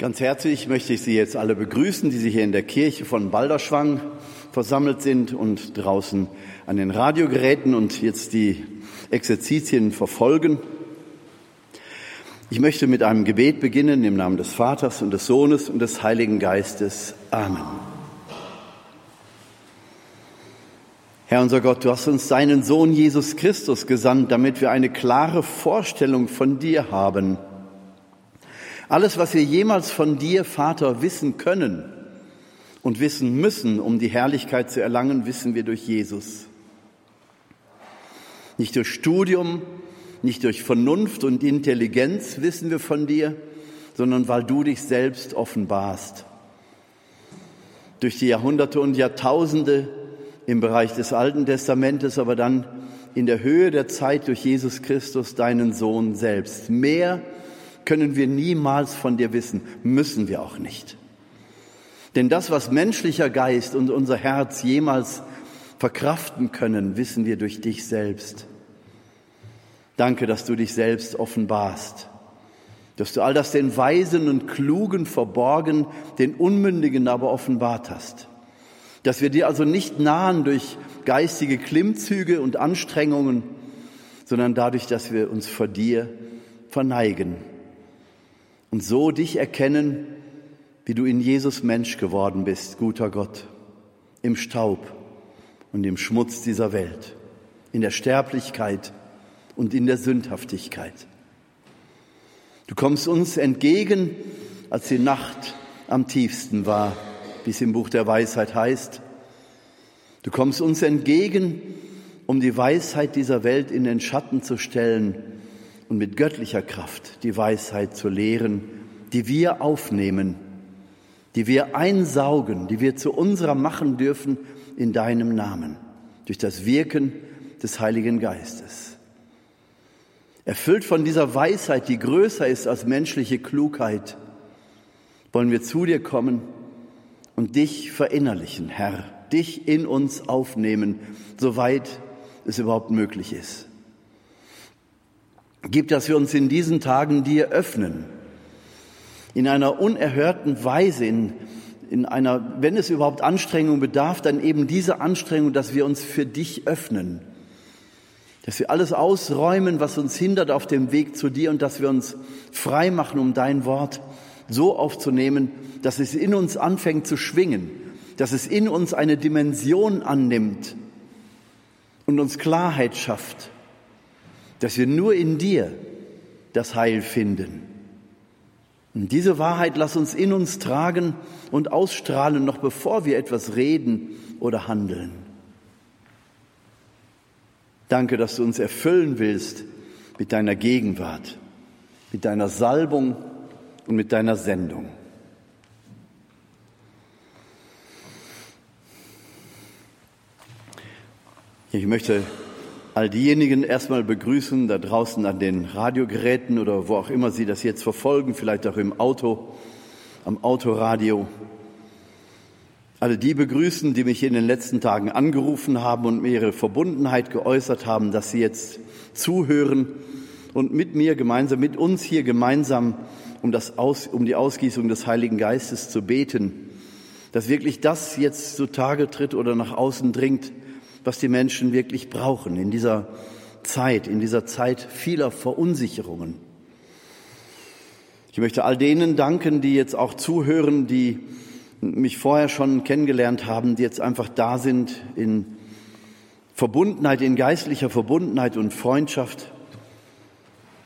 Ganz herzlich möchte ich Sie jetzt alle begrüßen, die Sie hier in der Kirche von Balderschwang versammelt sind und draußen an den Radiogeräten und jetzt die Exerzitien verfolgen. Ich möchte mit einem Gebet beginnen im Namen des Vaters und des Sohnes und des Heiligen Geistes. Amen. Herr unser Gott, du hast uns deinen Sohn Jesus Christus gesandt, damit wir eine klare Vorstellung von dir haben – alles, was wir jemals von dir, Vater, wissen können und wissen müssen, um die Herrlichkeit zu erlangen, wissen wir durch Jesus. Nicht durch Studium, nicht durch Vernunft und Intelligenz wissen wir von dir, sondern weil du dich selbst offenbarst. Durch die Jahrhunderte und Jahrtausende im Bereich des Alten Testamentes, aber dann in der Höhe der Zeit durch Jesus Christus, deinen Sohn selbst. Mehr können wir niemals von dir wissen, müssen wir auch nicht. Denn das, was menschlicher Geist und unser Herz jemals verkraften können, wissen wir durch dich selbst. Danke, dass du dich selbst offenbarst, dass du all das den Weisen und Klugen verborgen, den Unmündigen aber offenbart hast. Dass wir dir also nicht nahen durch geistige Klimmzüge und Anstrengungen, sondern dadurch, dass wir uns vor dir verneigen und so dich erkennen, wie du in Jesus Mensch geworden bist, guter Gott, im Staub und im Schmutz dieser Welt, in der Sterblichkeit und in der Sündhaftigkeit. Du kommst uns entgegen, als die Nacht am tiefsten war, wie es im Buch der Weisheit heißt. Du kommst uns entgegen, um die Weisheit dieser Welt in den Schatten zu stellen und mit göttlicher Kraft die Weisheit zu lehren, die wir aufnehmen, die wir einsaugen, die wir zu unserer machen dürfen in deinem Namen, durch das Wirken des Heiligen Geistes. Erfüllt von dieser Weisheit, die größer ist als menschliche Klugheit, wollen wir zu dir kommen und dich verinnerlichen, Herr, dich in uns aufnehmen, soweit es überhaupt möglich ist. Gib, dass wir uns in diesen Tagen dir öffnen, in einer unerhörten Weise, in, in einer, wenn es überhaupt Anstrengung bedarf, dann eben diese Anstrengung, dass wir uns für dich öffnen, dass wir alles ausräumen, was uns hindert auf dem Weg zu dir und dass wir uns frei machen, um dein Wort so aufzunehmen, dass es in uns anfängt zu schwingen, dass es in uns eine Dimension annimmt und uns Klarheit schafft dass wir nur in dir das Heil finden. Und diese Wahrheit lass uns in uns tragen und ausstrahlen, noch bevor wir etwas reden oder handeln. Danke, dass du uns erfüllen willst mit deiner Gegenwart, mit deiner Salbung und mit deiner Sendung. Ich möchte all diejenigen erstmal begrüßen da draußen an den Radiogeräten oder wo auch immer Sie das jetzt verfolgen, vielleicht auch im Auto, am Autoradio. Alle die begrüßen, die mich in den letzten Tagen angerufen haben und mir ihre Verbundenheit geäußert haben, dass sie jetzt zuhören und mit mir gemeinsam, mit uns hier gemeinsam um, das Aus, um die Ausgießung des Heiligen Geistes zu beten, dass wirklich das jetzt zutage tritt oder nach außen dringt, was die Menschen wirklich brauchen in dieser Zeit, in dieser Zeit vieler Verunsicherungen. Ich möchte all denen danken, die jetzt auch zuhören, die mich vorher schon kennengelernt haben, die jetzt einfach da sind in Verbundenheit, in geistlicher Verbundenheit und Freundschaft.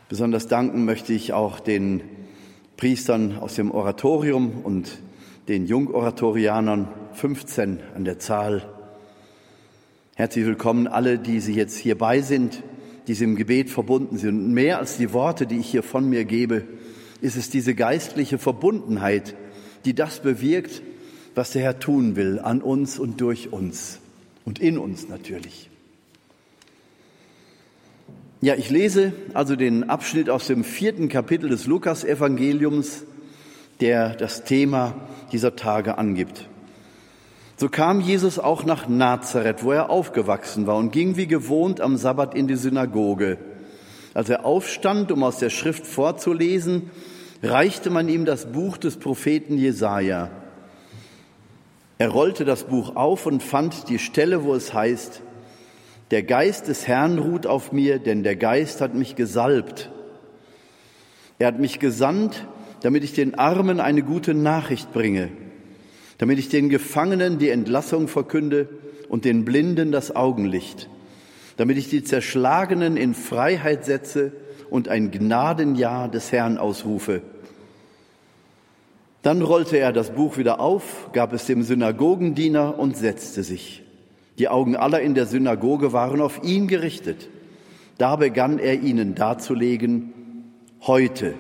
Besonders danken möchte ich auch den Priestern aus dem Oratorium und den Jungoratorianern, 15 an der Zahl, Herzlich willkommen alle, die Sie jetzt hierbei sind, die Sie im Gebet verbunden sind. Und mehr als die Worte, die ich hier von mir gebe, ist es diese geistliche Verbundenheit, die das bewirkt, was der Herr tun will an uns und durch uns und in uns natürlich. Ja, ich lese also den Abschnitt aus dem vierten Kapitel des Lukas-Evangeliums, der das Thema dieser Tage angibt. So kam Jesus auch nach Nazareth, wo er aufgewachsen war, und ging wie gewohnt am Sabbat in die Synagoge. Als er aufstand, um aus der Schrift vorzulesen, reichte man ihm das Buch des Propheten Jesaja. Er rollte das Buch auf und fand die Stelle, wo es heißt, der Geist des Herrn ruht auf mir, denn der Geist hat mich gesalbt. Er hat mich gesandt, damit ich den Armen eine gute Nachricht bringe, damit ich den Gefangenen die Entlassung verkünde und den Blinden das Augenlicht, damit ich die Zerschlagenen in Freiheit setze und ein Gnadenjahr des Herrn ausrufe. Dann rollte er das Buch wieder auf, gab es dem Synagogendiener und setzte sich. Die Augen aller in der Synagoge waren auf ihn gerichtet. Da begann er ihnen darzulegen, heute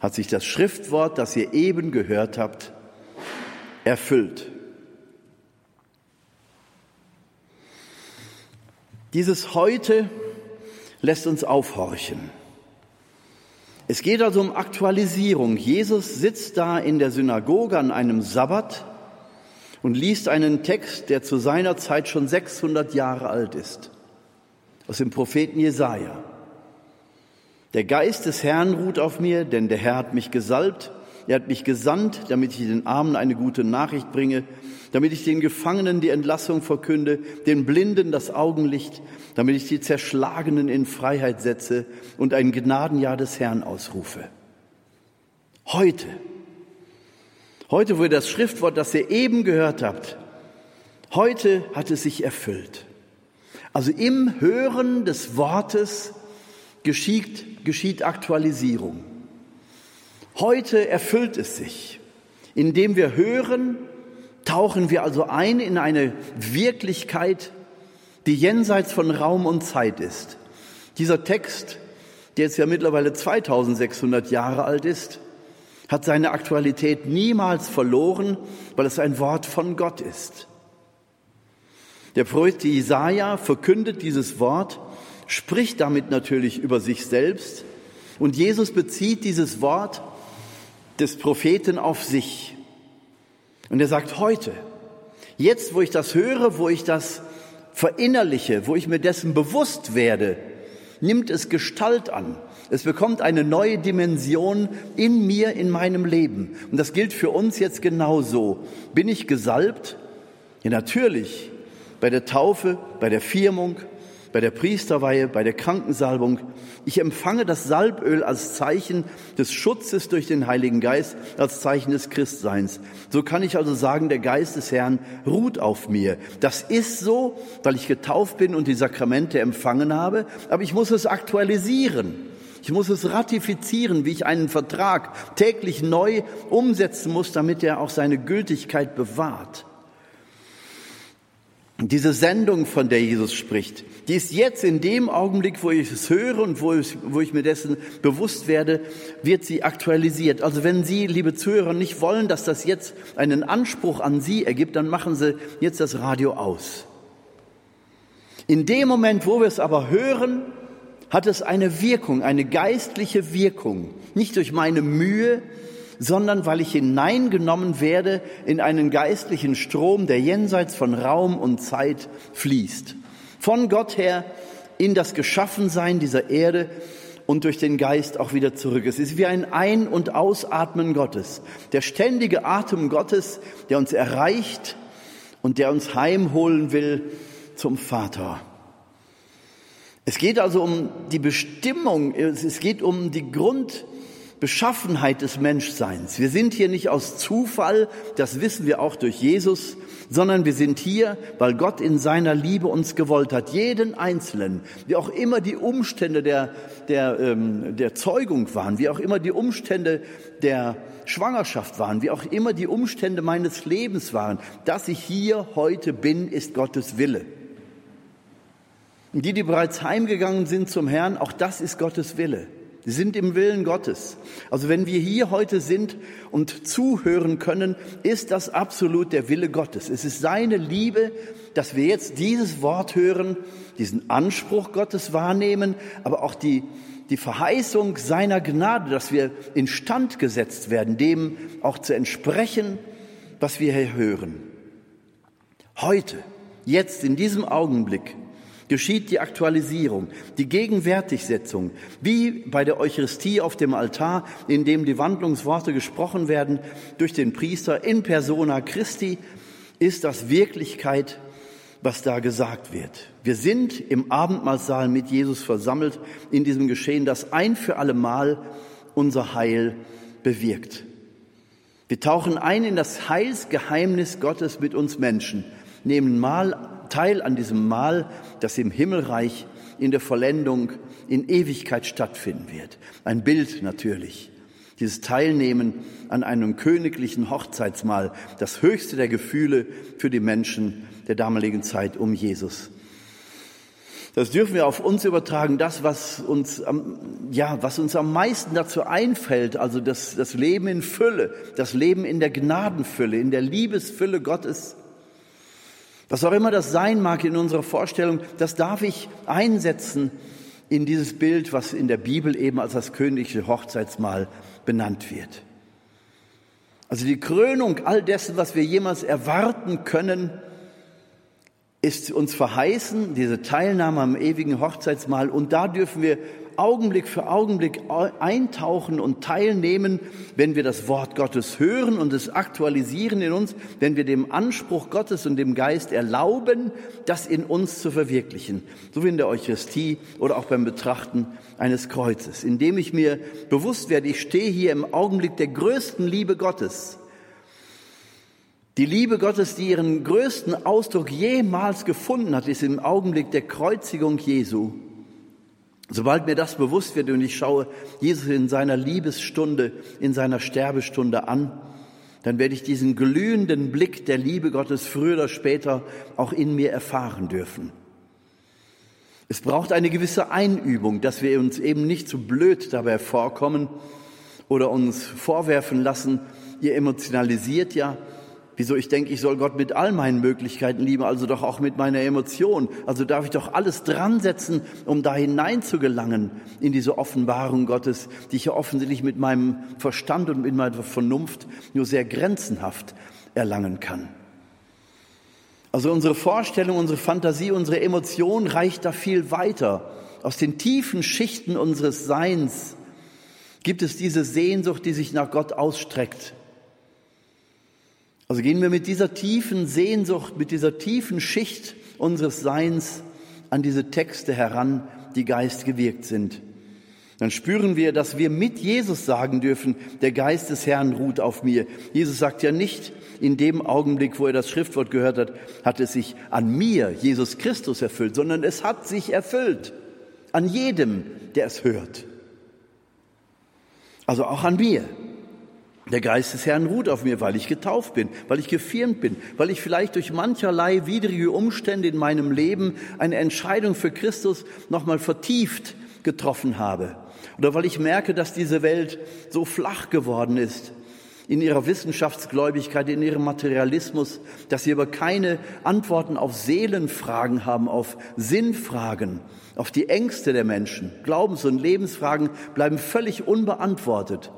hat sich das Schriftwort, das ihr eben gehört habt, erfüllt. Dieses heute lässt uns aufhorchen. Es geht also um Aktualisierung. Jesus sitzt da in der Synagoge an einem Sabbat und liest einen Text, der zu seiner Zeit schon 600 Jahre alt ist, aus dem Propheten Jesaja. Der Geist des Herrn ruht auf mir, denn der Herr hat mich gesalbt. Er hat mich gesandt, damit ich den Armen eine gute Nachricht bringe, damit ich den Gefangenen die Entlassung verkünde, den Blinden das Augenlicht, damit ich die Zerschlagenen in Freiheit setze und ein Gnadenjahr des Herrn ausrufe. Heute Heute wurde das Schriftwort, das ihr eben gehört habt, heute hat es sich erfüllt. Also im Hören des Wortes geschieht, geschieht Aktualisierung. Heute erfüllt es sich. Indem wir hören, tauchen wir also ein in eine Wirklichkeit, die jenseits von Raum und Zeit ist. Dieser Text, der jetzt ja mittlerweile 2600 Jahre alt ist, hat seine Aktualität niemals verloren, weil es ein Wort von Gott ist. Der Prophet Jesaja verkündet dieses Wort, spricht damit natürlich über sich selbst und Jesus bezieht dieses Wort des Propheten auf sich. Und er sagt heute, jetzt wo ich das höre, wo ich das verinnerliche, wo ich mir dessen bewusst werde, nimmt es Gestalt an. Es bekommt eine neue Dimension in mir, in meinem Leben. Und das gilt für uns jetzt genauso. Bin ich gesalbt? Ja, natürlich. Bei der Taufe, bei der Firmung, bei der Priesterweihe, bei der Krankensalbung. Ich empfange das Salböl als Zeichen des Schutzes durch den Heiligen Geist, als Zeichen des Christseins. So kann ich also sagen, der Geist des Herrn ruht auf mir. Das ist so, weil ich getauft bin und die Sakramente empfangen habe, aber ich muss es aktualisieren. Ich muss es ratifizieren, wie ich einen Vertrag täglich neu umsetzen muss, damit er auch seine Gültigkeit bewahrt. Diese Sendung, von der Jesus spricht, die ist jetzt in dem Augenblick, wo ich es höre und wo ich, wo ich mir dessen bewusst werde, wird sie aktualisiert. Also wenn Sie, liebe Zuhörer, nicht wollen, dass das jetzt einen Anspruch an Sie ergibt, dann machen Sie jetzt das Radio aus. In dem Moment, wo wir es aber hören, hat es eine Wirkung, eine geistliche Wirkung. Nicht durch meine Mühe, sondern weil ich hineingenommen werde in einen geistlichen Strom, der jenseits von Raum und Zeit fließt. Von Gott her in das Geschaffensein dieser Erde und durch den Geist auch wieder zurück. Es ist wie ein Ein- und Ausatmen Gottes. Der ständige Atem Gottes, der uns erreicht und der uns heimholen will zum Vater. Es geht also um die Bestimmung, es geht um die Grundbeschaffenheit des Menschseins. Wir sind hier nicht aus Zufall, das wissen wir auch durch Jesus, sondern wir sind hier, weil Gott in seiner Liebe uns gewollt hat, jeden Einzelnen, wie auch immer die Umstände der, der, ähm, der Zeugung waren, wie auch immer die Umstände der Schwangerschaft waren, wie auch immer die Umstände meines Lebens waren, dass ich hier heute bin, ist Gottes Wille. Und die, die bereits heimgegangen sind zum Herrn, auch das ist Gottes Wille. Sie sind im Willen Gottes. Also wenn wir hier heute sind und zuhören können, ist das absolut der Wille Gottes. Es ist seine Liebe, dass wir jetzt dieses Wort hören, diesen Anspruch Gottes wahrnehmen, aber auch die, die Verheißung seiner Gnade, dass wir instand gesetzt werden, dem auch zu entsprechen, was wir hier hören. Heute, jetzt, in diesem Augenblick, geschieht die Aktualisierung, die Gegenwärtigsetzung, wie bei der Eucharistie auf dem Altar, in dem die Wandlungsworte gesprochen werden durch den Priester in persona Christi, ist das Wirklichkeit, was da gesagt wird. Wir sind im Abendmahlsaal mit Jesus versammelt in diesem Geschehen, das ein für alle Mal unser Heil bewirkt. Wir tauchen ein in das Heilsgeheimnis Gottes mit uns Menschen, nehmen mal teil an diesem Mahl, das im Himmelreich in der Vollendung in Ewigkeit stattfinden wird. Ein Bild natürlich. Dieses Teilnehmen an einem königlichen Hochzeitsmahl, das höchste der Gefühle für die Menschen der damaligen Zeit um Jesus. Das dürfen wir auf uns übertragen, das, was uns, ja, was uns am meisten dazu einfällt, also das, das Leben in Fülle, das Leben in der Gnadenfülle, in der Liebesfülle Gottes. Was auch immer das sein mag in unserer Vorstellung, das darf ich einsetzen in dieses Bild, was in der Bibel eben als das königliche Hochzeitsmahl benannt wird. Also die Krönung all dessen, was wir jemals erwarten können, ist uns verheißen, diese Teilnahme am ewigen Hochzeitsmahl. Und da dürfen wir Augenblick für Augenblick eintauchen und teilnehmen, wenn wir das Wort Gottes hören und es aktualisieren in uns, wenn wir dem Anspruch Gottes und dem Geist erlauben, das in uns zu verwirklichen. So wie in der Eucharistie oder auch beim Betrachten eines Kreuzes. Indem ich mir bewusst werde, ich stehe hier im Augenblick der größten Liebe Gottes die Liebe Gottes, die ihren größten Ausdruck jemals gefunden hat, ist im Augenblick der Kreuzigung Jesu. Sobald mir das bewusst wird und ich schaue Jesus in seiner Liebesstunde, in seiner Sterbestunde an, dann werde ich diesen glühenden Blick der Liebe Gottes früher oder später auch in mir erfahren dürfen. Es braucht eine gewisse Einübung, dass wir uns eben nicht zu blöd dabei vorkommen oder uns vorwerfen lassen, ihr emotionalisiert ja, Wieso ich denke, ich soll Gott mit all meinen Möglichkeiten lieben, also doch auch mit meiner Emotion. Also darf ich doch alles dran setzen, um da hinein zu gelangen in diese Offenbarung Gottes, die ich ja offensichtlich mit meinem Verstand und mit meiner Vernunft nur sehr grenzenhaft erlangen kann. Also unsere Vorstellung, unsere Fantasie, unsere Emotion reicht da viel weiter. Aus den tiefen Schichten unseres Seins gibt es diese Sehnsucht, die sich nach Gott ausstreckt also gehen wir mit dieser tiefen Sehnsucht, mit dieser tiefen Schicht unseres Seins an diese Texte heran, die geistgewirkt sind. Dann spüren wir, dass wir mit Jesus sagen dürfen, der Geist des Herrn ruht auf mir. Jesus sagt ja nicht, in dem Augenblick, wo er das Schriftwort gehört hat, hat es sich an mir, Jesus Christus, erfüllt, sondern es hat sich erfüllt. An jedem, der es hört. Also auch an mir. Der Geist des Herrn ruht auf mir, weil ich getauft bin, weil ich gefirmt bin, weil ich vielleicht durch mancherlei widrige Umstände in meinem Leben eine Entscheidung für Christus nochmal vertieft getroffen habe. Oder weil ich merke, dass diese Welt so flach geworden ist in ihrer Wissenschaftsgläubigkeit, in ihrem Materialismus, dass sie aber keine Antworten auf Seelenfragen haben, auf Sinnfragen, auf die Ängste der Menschen. Glaubens- und Lebensfragen bleiben völlig unbeantwortet.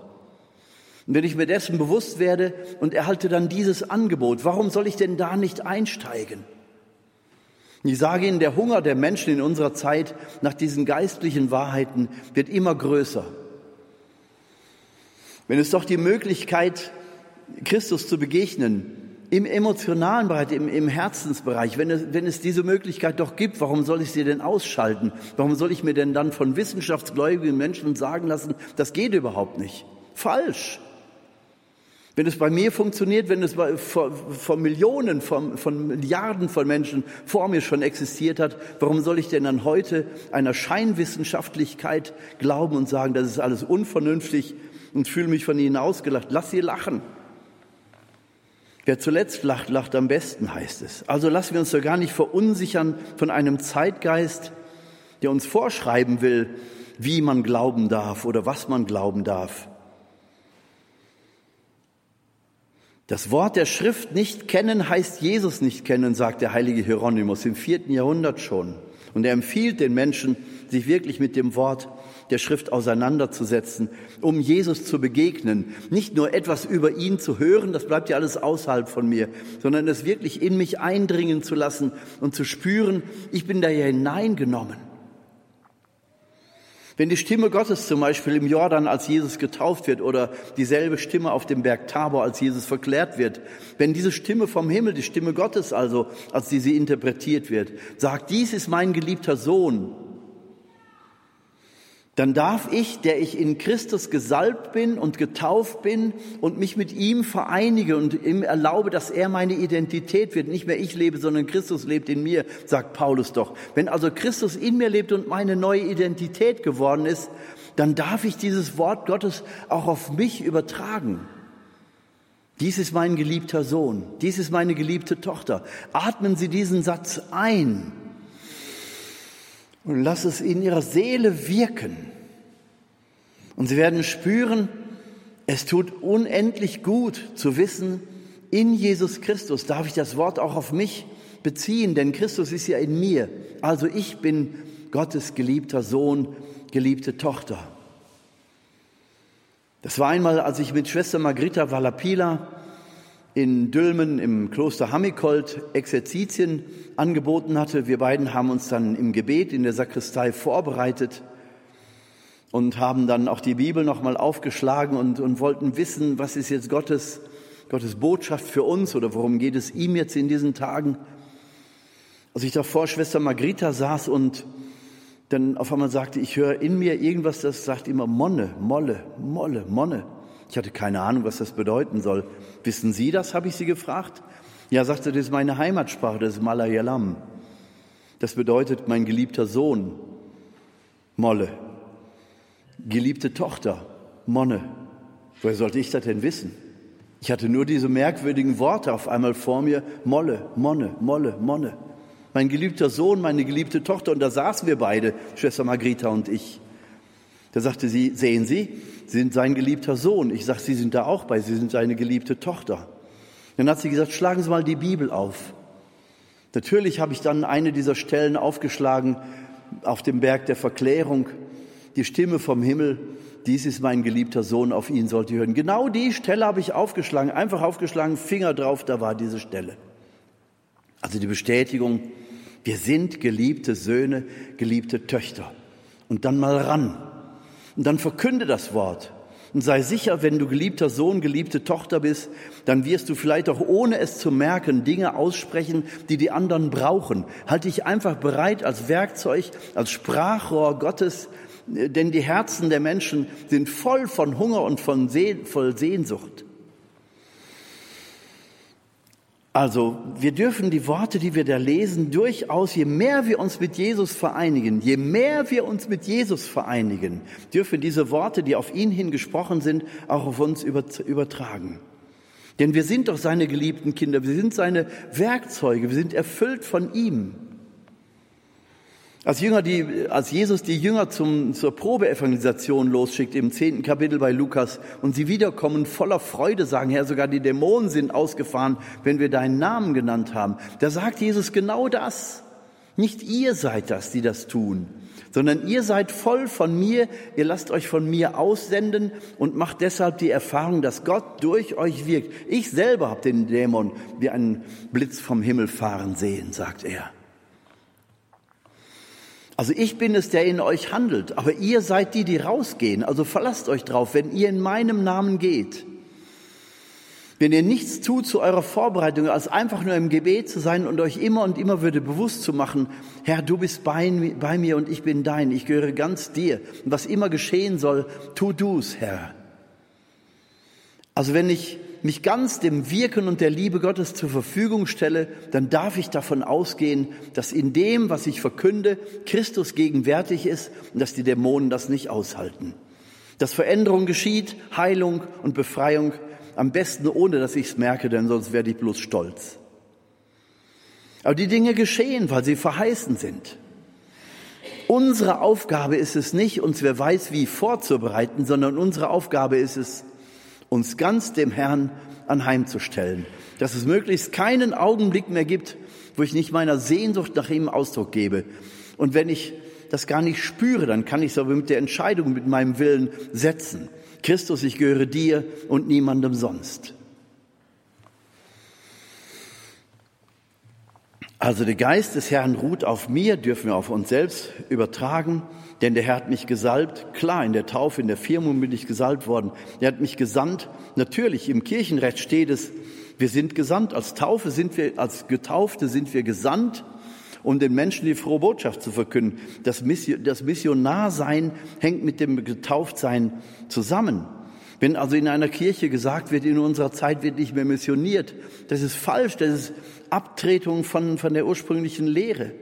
Und wenn ich mir dessen bewusst werde und erhalte dann dieses Angebot, warum soll ich denn da nicht einsteigen? Ich sage Ihnen, der Hunger der Menschen in unserer Zeit nach diesen geistlichen Wahrheiten wird immer größer. Wenn es doch die Möglichkeit, Christus zu begegnen, im emotionalen Bereich, im, im Herzensbereich, wenn es, wenn es diese Möglichkeit doch gibt, warum soll ich sie denn ausschalten? Warum soll ich mir denn dann von wissenschaftsgläubigen Menschen sagen lassen, das geht überhaupt nicht? Falsch. Wenn es bei mir funktioniert, wenn es bei, von Millionen, von, von Milliarden von Menschen vor mir schon existiert hat, warum soll ich denn dann heute einer Scheinwissenschaftlichkeit glauben und sagen, das ist alles unvernünftig und fühle mich von ihnen ausgelacht? Lass sie lachen. Wer zuletzt lacht, lacht am besten, heißt es. Also lassen wir uns doch gar nicht verunsichern von einem Zeitgeist, der uns vorschreiben will, wie man glauben darf oder was man glauben darf. Das Wort der Schrift nicht kennen heißt Jesus nicht kennen, sagt der heilige Hieronymus im vierten Jahrhundert schon. Und er empfiehlt den Menschen, sich wirklich mit dem Wort der Schrift auseinanderzusetzen, um Jesus zu begegnen. Nicht nur etwas über ihn zu hören, das bleibt ja alles außerhalb von mir, sondern es wirklich in mich eindringen zu lassen und zu spüren, ich bin da ja hineingenommen. Wenn die Stimme Gottes zum Beispiel im Jordan, als Jesus getauft wird, oder dieselbe Stimme auf dem Berg Tabor, als Jesus verklärt wird, wenn diese Stimme vom Himmel, die Stimme Gottes also, als die sie interpretiert wird, sagt, dies ist mein geliebter Sohn, dann darf ich, der ich in Christus gesalbt bin und getauft bin und mich mit ihm vereinige und ihm erlaube, dass er meine Identität wird. Nicht mehr ich lebe, sondern Christus lebt in mir, sagt Paulus doch. Wenn also Christus in mir lebt und meine neue Identität geworden ist, dann darf ich dieses Wort Gottes auch auf mich übertragen. Dies ist mein geliebter Sohn, dies ist meine geliebte Tochter. Atmen Sie diesen Satz ein und lass es in ihrer Seele wirken. Und sie werden spüren, es tut unendlich gut zu wissen, in Jesus Christus darf ich das Wort auch auf mich beziehen, denn Christus ist ja in mir. Also ich bin Gottes geliebter Sohn, geliebte Tochter. Das war einmal, als ich mit Schwester Margritha Valapila in Dülmen im Kloster Hammikold Exerzitien angeboten hatte. Wir beiden haben uns dann im Gebet in der Sakristei vorbereitet und haben dann auch die Bibel nochmal aufgeschlagen und, und wollten wissen, was ist jetzt Gottes, Gottes Botschaft für uns oder worum geht es ihm jetzt in diesen Tagen. Als ich davor Schwester Margritha saß und dann auf einmal sagte, ich höre in mir irgendwas, das sagt immer Monne, Molle, Molle, Monne. Ich hatte keine Ahnung, was das bedeuten soll. Wissen Sie das, habe ich sie gefragt. Ja, sagte, das ist meine Heimatsprache, das ist Malayalam. Das bedeutet mein geliebter Sohn, Molle. Geliebte Tochter, Monne. Woher sollte ich das denn wissen? Ich hatte nur diese merkwürdigen Worte auf einmal vor mir. Molle, Monne, Molle, Monne. Mein geliebter Sohn, meine geliebte Tochter. Und da saßen wir beide, Schwester Margrethe und ich. Da sagte sie, sehen Sie, Sie sind sein geliebter Sohn. Ich sage, Sie sind da auch bei, Sie sind seine geliebte Tochter. Dann hat sie gesagt, schlagen Sie mal die Bibel auf. Natürlich habe ich dann eine dieser Stellen aufgeschlagen auf dem Berg der Verklärung. Die Stimme vom Himmel, dies ist mein geliebter Sohn, auf ihn sollt ihr hören. Genau die Stelle habe ich aufgeschlagen, einfach aufgeschlagen, Finger drauf, da war diese Stelle. Also die Bestätigung, wir sind geliebte Söhne, geliebte Töchter. Und dann mal ran. Und dann verkünde das Wort. Und sei sicher, wenn du geliebter Sohn, geliebte Tochter bist, dann wirst du vielleicht auch ohne es zu merken Dinge aussprechen, die die anderen brauchen. Halte dich einfach bereit als Werkzeug, als Sprachrohr Gottes, denn die Herzen der Menschen sind voll von Hunger und von voll Sehnsucht. Also wir dürfen die Worte, die wir da lesen, durchaus, je mehr wir uns mit Jesus vereinigen, je mehr wir uns mit Jesus vereinigen, dürfen diese Worte, die auf ihn hin gesprochen sind, auch auf uns übertragen. Denn wir sind doch seine geliebten Kinder, wir sind seine Werkzeuge, wir sind erfüllt von ihm. Als, Jünger, die, als Jesus die Jünger zum, zur Probeevangelisation losschickt im zehnten Kapitel bei Lukas und sie wiederkommen voller Freude, sagen, Herr, sogar die Dämonen sind ausgefahren, wenn wir deinen Namen genannt haben. Da sagt Jesus genau das. Nicht ihr seid das, die das tun, sondern ihr seid voll von mir, ihr lasst euch von mir aussenden und macht deshalb die Erfahrung, dass Gott durch euch wirkt. Ich selber habe den Dämon wie einen Blitz vom Himmel fahren sehen, sagt er. Also ich bin es, der in euch handelt, aber ihr seid die, die rausgehen. Also verlasst euch drauf, wenn ihr in meinem Namen geht. Wenn ihr nichts tut zu eurer Vorbereitung, als einfach nur im Gebet zu sein und euch immer und immer würde bewusst zu machen, Herr, du bist bei, bei mir und ich bin dein, ich gehöre ganz dir. Und was immer geschehen soll, tu du's, Herr. Also wenn ich mich ganz dem Wirken und der Liebe Gottes zur Verfügung stelle, dann darf ich davon ausgehen, dass in dem, was ich verkünde, Christus gegenwärtig ist und dass die Dämonen das nicht aushalten. Dass Veränderung geschieht, Heilung und Befreiung, am besten ohne, dass ich es merke, denn sonst werde ich bloß stolz. Aber die Dinge geschehen, weil sie verheißen sind. Unsere Aufgabe ist es nicht, uns wer weiß wie vorzubereiten, sondern unsere Aufgabe ist es, uns ganz dem Herrn anheimzustellen. Dass es möglichst keinen Augenblick mehr gibt, wo ich nicht meiner Sehnsucht nach ihm Ausdruck gebe. Und wenn ich das gar nicht spüre, dann kann ich es aber mit der Entscheidung, mit meinem Willen setzen. Christus, ich gehöre dir und niemandem sonst. Also der Geist des Herrn ruht auf mir, dürfen wir auf uns selbst übertragen, denn der Herr hat mich gesalbt. Klar, in der Taufe, in der Firmung bin ich gesalbt worden. Er hat mich gesandt. Natürlich, im Kirchenrecht steht es, wir sind gesandt. Als Taufe sind wir, als Getaufte sind wir gesandt, um den Menschen die frohe Botschaft zu verkünden. Das, Missionarsein hängt mit dem Getauftsein zusammen. Wenn also in einer Kirche gesagt wird, in unserer Zeit wird nicht mehr missioniert, das ist falsch, das ist Abtretung von, von der ursprünglichen Lehre.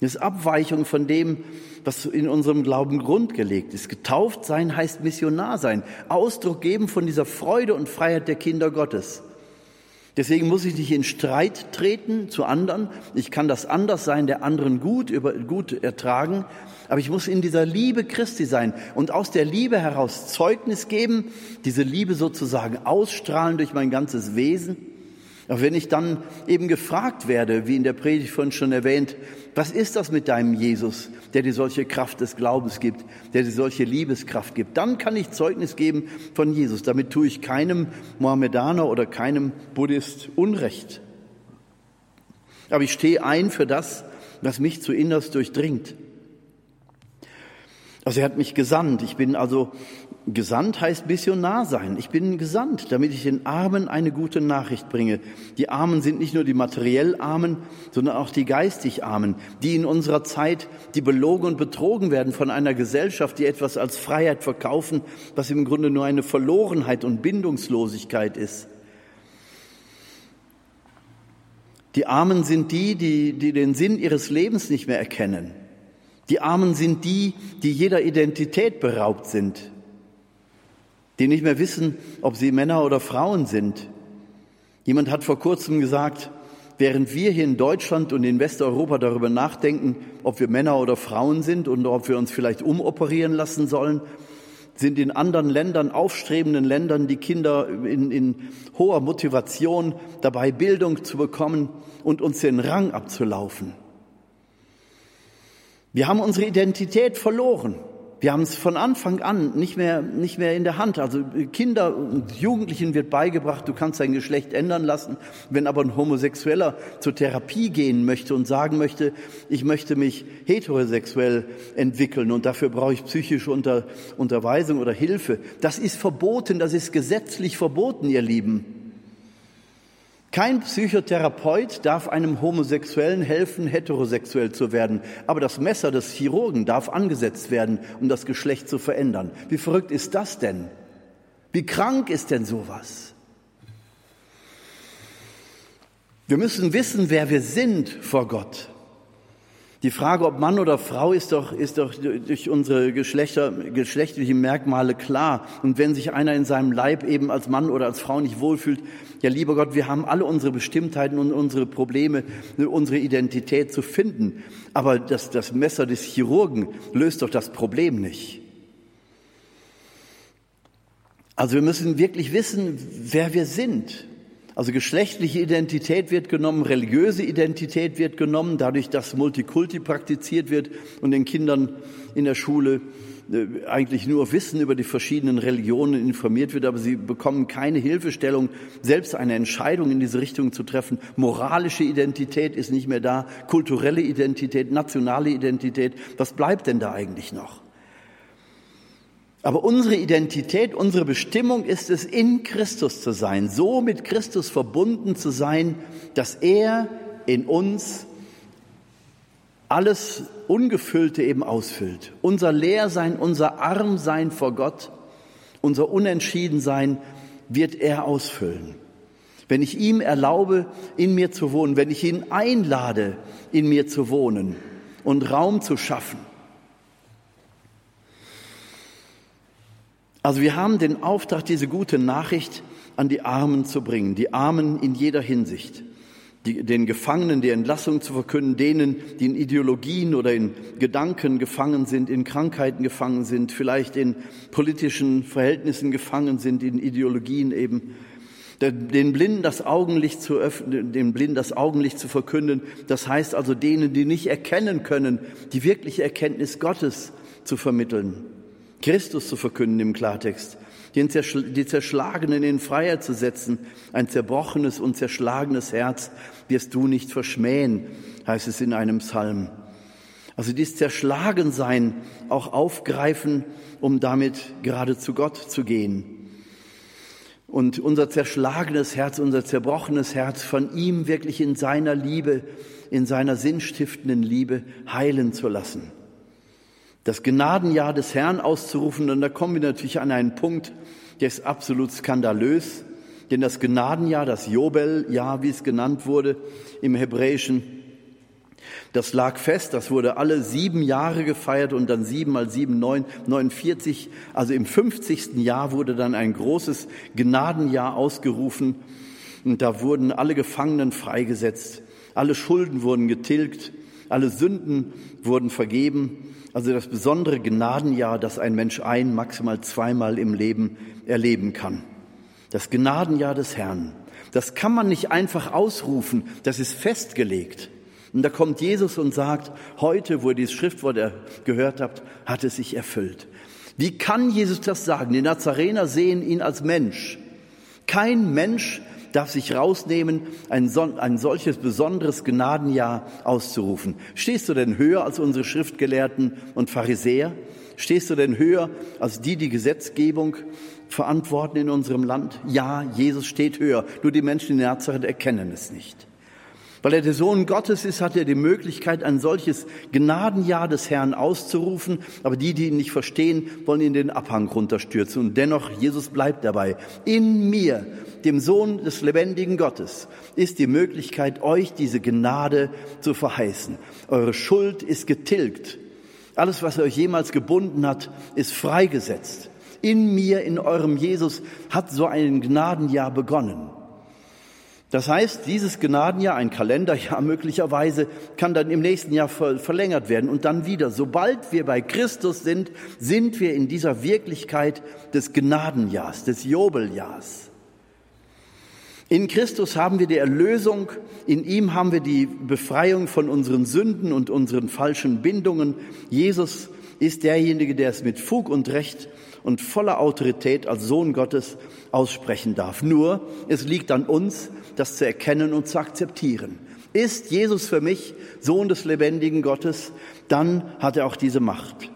Das ist Abweichung von dem, was in unserem Glauben grundgelegt ist. Getauft sein heißt Missionar sein, Ausdruck geben von dieser Freude und Freiheit der Kinder Gottes. Deswegen muss ich nicht in Streit treten zu anderen. Ich kann das Anderssein der anderen gut, über, gut ertragen. Aber ich muss in dieser Liebe Christi sein und aus der Liebe heraus Zeugnis geben, diese Liebe sozusagen ausstrahlen durch mein ganzes Wesen. Auch wenn ich dann eben gefragt werde, wie in der Predigt vorhin schon erwähnt, was ist das mit deinem Jesus, der dir solche Kraft des Glaubens gibt, der dir solche Liebeskraft gibt, dann kann ich Zeugnis geben von Jesus. Damit tue ich keinem Mohammedaner oder keinem Buddhist Unrecht. Aber ich stehe ein für das, was mich zu innerst durchdringt. Also er hat mich gesandt. Ich bin also Gesandt heißt Missionar sein. Ich bin gesandt, damit ich den Armen eine gute Nachricht bringe. Die Armen sind nicht nur die materiell Armen, sondern auch die geistig Armen, die in unserer Zeit, die belogen und betrogen werden von einer Gesellschaft, die etwas als Freiheit verkaufen, was im Grunde nur eine Verlorenheit und Bindungslosigkeit ist. Die Armen sind die, die, die den Sinn ihres Lebens nicht mehr erkennen. Die Armen sind die, die jeder Identität beraubt sind die nicht mehr wissen, ob sie Männer oder Frauen sind. Jemand hat vor kurzem gesagt, während wir hier in Deutschland und in Westeuropa darüber nachdenken, ob wir Männer oder Frauen sind und ob wir uns vielleicht umoperieren lassen sollen, sind in anderen Ländern, aufstrebenden Ländern, die Kinder in, in hoher Motivation dabei, Bildung zu bekommen und uns den Rang abzulaufen. Wir haben unsere Identität verloren. Wir haben es von Anfang an nicht mehr, nicht mehr in der Hand. Also Kinder und Jugendlichen wird beigebracht, du kannst dein Geschlecht ändern lassen. Wenn aber ein Homosexueller zur Therapie gehen möchte und sagen möchte, ich möchte mich heterosexuell entwickeln und dafür brauche ich psychische Unter, Unterweisung oder Hilfe, das ist verboten, das ist gesetzlich verboten, ihr Lieben. Kein Psychotherapeut darf einem Homosexuellen helfen, heterosexuell zu werden. Aber das Messer des Chirurgen darf angesetzt werden, um das Geschlecht zu verändern. Wie verrückt ist das denn? Wie krank ist denn sowas? Wir müssen wissen, wer wir sind vor Gott. Die Frage, ob Mann oder Frau, ist doch, ist doch durch unsere Geschlechter, geschlechtlichen Merkmale klar. Und wenn sich einer in seinem Leib eben als Mann oder als Frau nicht wohlfühlt, ja, lieber Gott, wir haben alle unsere Bestimmtheiten und unsere Probleme, unsere Identität zu finden. Aber das, das Messer des Chirurgen löst doch das Problem nicht. Also wir müssen wirklich wissen, wer wir sind. Also geschlechtliche Identität wird genommen, religiöse Identität wird genommen, dadurch, dass Multikulti praktiziert wird und den Kindern in der Schule äh, eigentlich nur Wissen über die verschiedenen Religionen informiert wird, aber sie bekommen keine Hilfestellung, selbst eine Entscheidung in diese Richtung zu treffen. Moralische Identität ist nicht mehr da, kulturelle Identität, nationale Identität. Was bleibt denn da eigentlich noch? Aber unsere Identität, unsere Bestimmung ist es, in Christus zu sein, so mit Christus verbunden zu sein, dass er in uns alles Ungefüllte eben ausfüllt. Unser Leersein, unser Armsein vor Gott, unser Unentschiedensein wird er ausfüllen. Wenn ich ihm erlaube, in mir zu wohnen, wenn ich ihn einlade, in mir zu wohnen und Raum zu schaffen, Also wir haben den Auftrag, diese gute Nachricht an die Armen zu bringen, die Armen in jeder Hinsicht, die, den Gefangenen die Entlassung zu verkünden, denen, die in Ideologien oder in Gedanken gefangen sind, in Krankheiten gefangen sind, vielleicht in politischen Verhältnissen gefangen sind, in Ideologien eben. den Blinden das Augenlicht zu öffnen, den Blinden das Augenlicht zu verkünden. Das heißt also denen, die nicht erkennen können, die wirkliche Erkenntnis Gottes zu vermitteln, Christus zu verkünden im Klartext, die Zerschlagenen in Freiheit zu setzen, ein zerbrochenes und zerschlagenes Herz wirst du nicht verschmähen, heißt es in einem Psalm. Also dieses Zerschlagensein auch aufgreifen, um damit gerade zu Gott zu gehen. Und unser zerschlagenes Herz, unser zerbrochenes Herz von ihm wirklich in seiner Liebe, in seiner sinnstiftenden Liebe heilen zu lassen. Das Gnadenjahr des Herrn auszurufen, und da kommen wir natürlich an einen Punkt, der ist absolut skandalös, denn das Gnadenjahr, das Jobeljahr, wie es genannt wurde im Hebräischen, das lag fest, das wurde alle sieben Jahre gefeiert und dann sieben mal sieben, neun, 49, also im 50. Jahr wurde dann ein großes Gnadenjahr ausgerufen und da wurden alle Gefangenen freigesetzt, alle Schulden wurden getilgt, alle Sünden wurden vergeben. Also das besondere Gnadenjahr, das ein Mensch ein, maximal zweimal im Leben erleben kann. Das Gnadenjahr des Herrn. Das kann man nicht einfach ausrufen, das ist festgelegt. Und da kommt Jesus und sagt, heute, wo ihr dieses Schriftwort gehört habt, hat es sich erfüllt. Wie kann Jesus das sagen? Die Nazarener sehen ihn als Mensch. Kein Mensch darf sich rausnehmen, ein, ein solches besonderes Gnadenjahr auszurufen. Stehst du denn höher als unsere Schriftgelehrten und Pharisäer? Stehst du denn höher als die, die Gesetzgebung verantworten in unserem Land? Ja, Jesus steht höher. Nur die Menschen in Nazareth erkennen es nicht. Weil er der Sohn Gottes ist, hat er die Möglichkeit, ein solches Gnadenjahr des Herrn auszurufen. Aber die, die ihn nicht verstehen, wollen ihn den Abhang runterstürzen. Und dennoch, Jesus bleibt dabei. In mir, dem Sohn des lebendigen Gottes, ist die Möglichkeit, euch diese Gnade zu verheißen. Eure Schuld ist getilgt. Alles, was euch jemals gebunden hat, ist freigesetzt. In mir, in eurem Jesus, hat so ein Gnadenjahr begonnen. Das heißt, dieses Gnadenjahr, ein Kalenderjahr möglicherweise, kann dann im nächsten Jahr verlängert werden und dann wieder. Sobald wir bei Christus sind, sind wir in dieser Wirklichkeit des Gnadenjahrs, des Jobeljahrs. In Christus haben wir die Erlösung, in ihm haben wir die Befreiung von unseren Sünden und unseren falschen Bindungen. Jesus ist derjenige, der es mit Fug und Recht und voller Autorität als Sohn Gottes aussprechen darf. Nur, es liegt an uns, das zu erkennen und zu akzeptieren. Ist Jesus für mich Sohn des lebendigen Gottes, dann hat er auch diese Macht.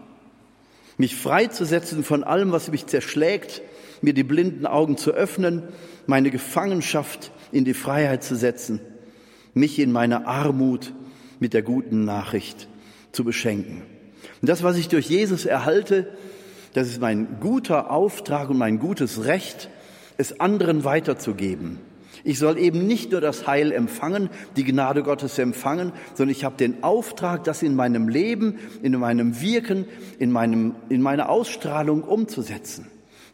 Mich freizusetzen von allem, was mich zerschlägt, mir die blinden Augen zu öffnen, meine Gefangenschaft in die Freiheit zu setzen, mich in meiner Armut mit der guten Nachricht zu beschenken. Und das, was ich durch Jesus erhalte, das ist mein guter Auftrag und mein gutes Recht, es anderen weiterzugeben. Ich soll eben nicht nur das Heil empfangen, die Gnade Gottes empfangen, sondern ich habe den Auftrag, das in meinem Leben, in meinem Wirken, in, meinem, in meiner Ausstrahlung umzusetzen.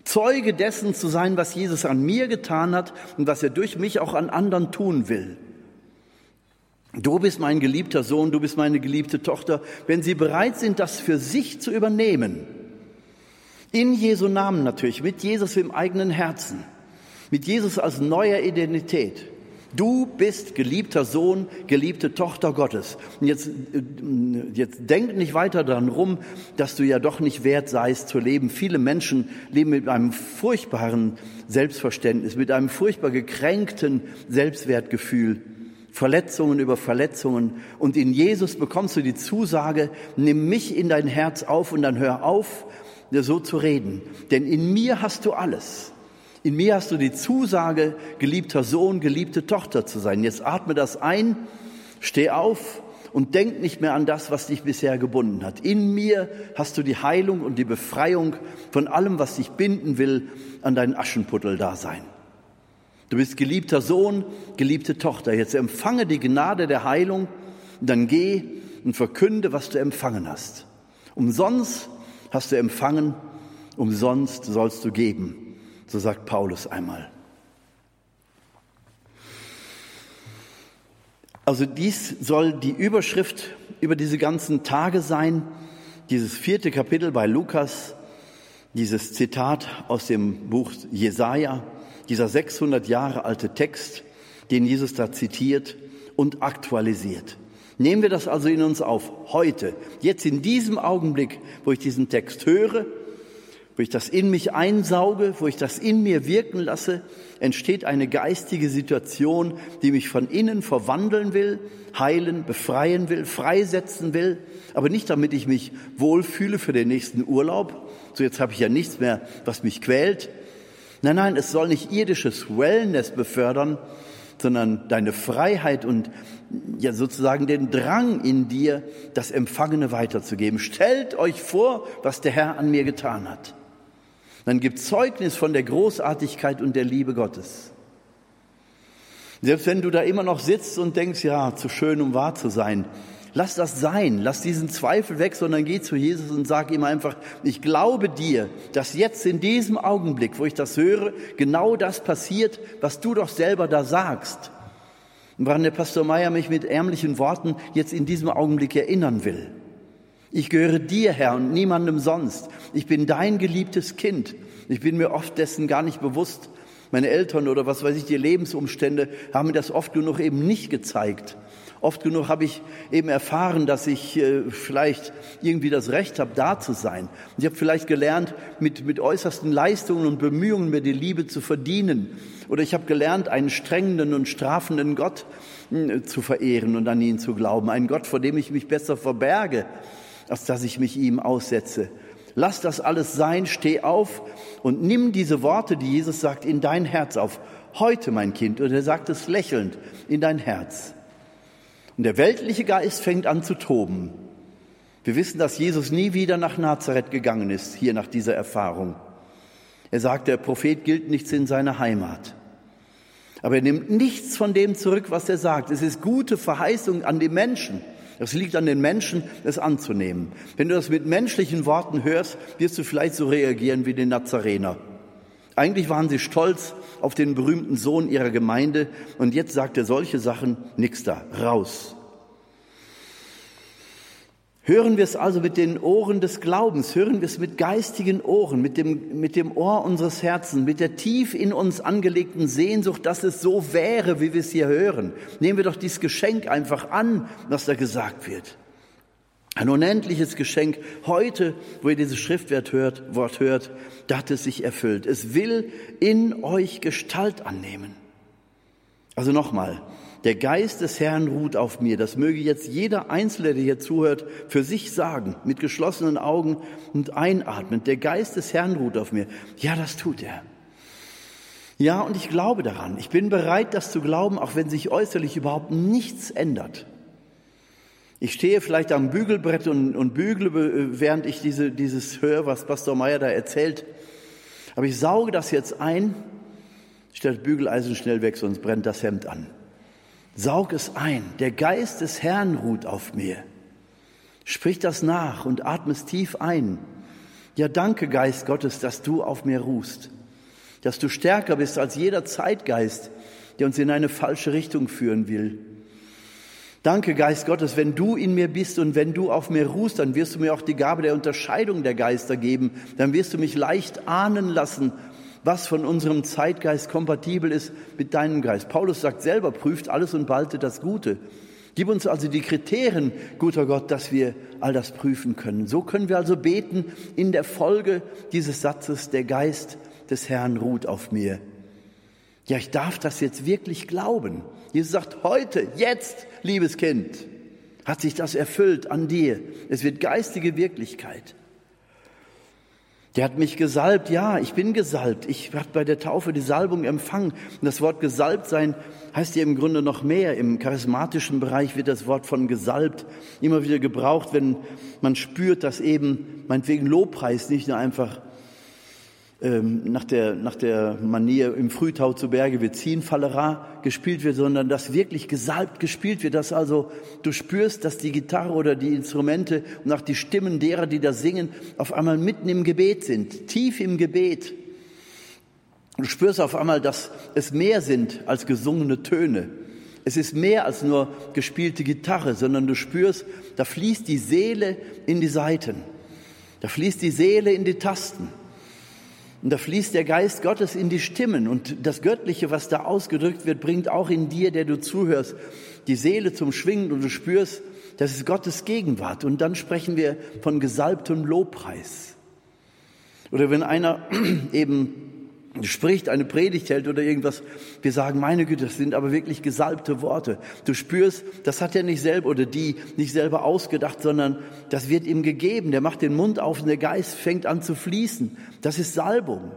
Zeuge dessen zu sein, was Jesus an mir getan hat und was er durch mich auch an anderen tun will. Du bist mein geliebter Sohn, du bist meine geliebte Tochter. Wenn sie bereit sind, das für sich zu übernehmen, in Jesu Namen natürlich, mit Jesus im eigenen Herzen, mit Jesus als neuer Identität. Du bist geliebter Sohn, geliebte Tochter Gottes. Und jetzt, jetzt denk nicht weiter daran rum, dass du ja doch nicht wert seist zu leben. Viele Menschen leben mit einem furchtbaren Selbstverständnis, mit einem furchtbar gekränkten Selbstwertgefühl. Verletzungen über Verletzungen. Und in Jesus bekommst du die Zusage, nimm mich in dein Herz auf und dann hör auf, so zu reden. Denn in mir hast du alles. In mir hast du die Zusage, geliebter Sohn, geliebte Tochter zu sein. Jetzt atme das ein, steh auf und denk nicht mehr an das, was dich bisher gebunden hat. In mir hast du die Heilung und die Befreiung von allem, was dich binden will, an dein Aschenputtel-Dasein. Du bist geliebter Sohn, geliebte Tochter. Jetzt empfange die Gnade der Heilung dann geh und verkünde, was du empfangen hast. Umsonst hast du empfangen, umsonst sollst du geben. So sagt Paulus einmal. Also dies soll die Überschrift über diese ganzen Tage sein, dieses vierte Kapitel bei Lukas, dieses Zitat aus dem Buch Jesaja, dieser 600 Jahre alte Text, den Jesus da zitiert und aktualisiert. Nehmen wir das also in uns auf, heute, jetzt in diesem Augenblick, wo ich diesen Text höre, wo ich das in mich einsauge, wo ich das in mir wirken lasse, entsteht eine geistige Situation, die mich von innen verwandeln will, heilen, befreien will, freisetzen will, aber nicht damit ich mich wohlfühle für den nächsten Urlaub. So jetzt habe ich ja nichts mehr, was mich quält. Nein, nein, es soll nicht irdisches Wellness befördern, sondern deine Freiheit und ja sozusagen den Drang in dir, das Empfangene weiterzugeben. Stellt euch vor, was der Herr an mir getan hat. Dann gibt Zeugnis von der Großartigkeit und der Liebe Gottes. Selbst wenn du da immer noch sitzt und denkst, ja, zu schön, um wahr zu sein, lass das sein, lass diesen Zweifel weg, sondern geh zu Jesus und sag ihm einfach, ich glaube dir, dass jetzt in diesem Augenblick, wo ich das höre, genau das passiert, was du doch selber da sagst. Und woran der Pastor Meier mich mit ärmlichen Worten jetzt in diesem Augenblick erinnern will. Ich gehöre dir, Herr, und niemandem sonst. Ich bin dein geliebtes Kind. Ich bin mir oft dessen gar nicht bewusst. Meine Eltern oder was weiß ich, die Lebensumstände haben mir das oft genug eben nicht gezeigt. Oft genug habe ich eben erfahren, dass ich äh, vielleicht irgendwie das Recht habe, da zu sein. Und ich habe vielleicht gelernt, mit, mit äußersten Leistungen und Bemühungen mir die Liebe zu verdienen. Oder ich habe gelernt, einen strengenden und strafenden Gott äh, zu verehren und an ihn zu glauben. Einen Gott, vor dem ich mich besser verberge als dass ich mich ihm aussetze. Lass das alles sein, steh auf und nimm diese Worte, die Jesus sagt, in dein Herz auf. Heute, mein Kind, und er sagt es lächelnd, in dein Herz. Und der weltliche Geist fängt an zu toben. Wir wissen, dass Jesus nie wieder nach Nazareth gegangen ist, hier nach dieser Erfahrung. Er sagt, der Prophet gilt nichts in seiner Heimat. Aber er nimmt nichts von dem zurück, was er sagt. Es ist gute Verheißung an die Menschen. Das liegt an den Menschen, es anzunehmen. Wenn du das mit menschlichen Worten hörst, wirst du vielleicht so reagieren wie die Nazarener. Eigentlich waren sie stolz auf den berühmten Sohn ihrer Gemeinde und jetzt sagt er solche Sachen, nix da, raus. Hören wir es also mit den Ohren des Glaubens, hören wir es mit geistigen Ohren, mit dem, mit dem Ohr unseres Herzens, mit der tief in uns angelegten Sehnsucht, dass es so wäre, wie wir es hier hören. Nehmen wir doch dieses Geschenk einfach an, was da gesagt wird. Ein unendliches Geschenk. Heute, wo ihr dieses Schriftwort hört, Wort hört, da hat es sich erfüllt. Es will in euch Gestalt annehmen. Also nochmal, der Geist des Herrn ruht auf mir. Das möge jetzt jeder Einzelne, der hier zuhört, für sich sagen, mit geschlossenen Augen und einatmend. Der Geist des Herrn ruht auf mir. Ja, das tut er. Ja, und ich glaube daran. Ich bin bereit, das zu glauben, auch wenn sich äußerlich überhaupt nichts ändert. Ich stehe vielleicht am Bügelbrett und, und bügle, während ich diese, dieses höre, was Pastor Meyer da erzählt. Aber ich sauge das jetzt ein, stelle Bügeleisen schnell weg, sonst brennt das Hemd an. Saug es ein. Der Geist des Herrn ruht auf mir. Sprich das nach und atme es tief ein. Ja, danke, Geist Gottes, dass du auf mir ruhst, dass du stärker bist als jeder Zeitgeist, der uns in eine falsche Richtung führen will. Danke, Geist Gottes, wenn du in mir bist und wenn du auf mir ruhst, dann wirst du mir auch die Gabe der Unterscheidung der Geister geben. Dann wirst du mich leicht ahnen lassen, was von unserem Zeitgeist kompatibel ist mit deinem Geist. Paulus sagt selber, prüft alles und behaltet das Gute. Gib uns also die Kriterien, guter Gott, dass wir all das prüfen können. So können wir also beten in der Folge dieses Satzes, der Geist des Herrn ruht auf mir. Ja, ich darf das jetzt wirklich glauben. Jesus sagt, heute, jetzt, liebes Kind, hat sich das erfüllt an dir. Es wird geistige Wirklichkeit. Der hat mich gesalbt. Ja, ich bin gesalbt. Ich habe bei der Taufe die Salbung empfangen. Und das Wort gesalbt sein heißt ja im Grunde noch mehr. Im charismatischen Bereich wird das Wort von gesalbt immer wieder gebraucht, wenn man spürt, dass eben meinetwegen Lobpreis nicht nur einfach ähm, nach, der, nach der Manier im Frühtau zu Berge wird Ziehenfallera gespielt wird, sondern dass wirklich gesalbt gespielt wird, dass also du spürst, dass die Gitarre oder die Instrumente und auch die Stimmen derer, die da singen, auf einmal mitten im Gebet sind, tief im Gebet. Du spürst auf einmal, dass es mehr sind als gesungene Töne. Es ist mehr als nur gespielte Gitarre, sondern du spürst, da fließt die Seele in die Saiten. Da fließt die Seele in die Tasten. Und da fließt der Geist Gottes in die Stimmen und das Göttliche, was da ausgedrückt wird, bringt auch in dir, der du zuhörst, die Seele zum Schwingen und du spürst, das ist Gottes Gegenwart. Und dann sprechen wir von gesalbtem Lobpreis. Oder wenn einer eben spricht, eine Predigt hält oder irgendwas, wir sagen, meine Güte, das sind aber wirklich gesalbte Worte. Du spürst, das hat er nicht selber oder die nicht selber ausgedacht, sondern das wird ihm gegeben. Der macht den Mund auf und der Geist fängt an zu fließen. Das ist Salbung.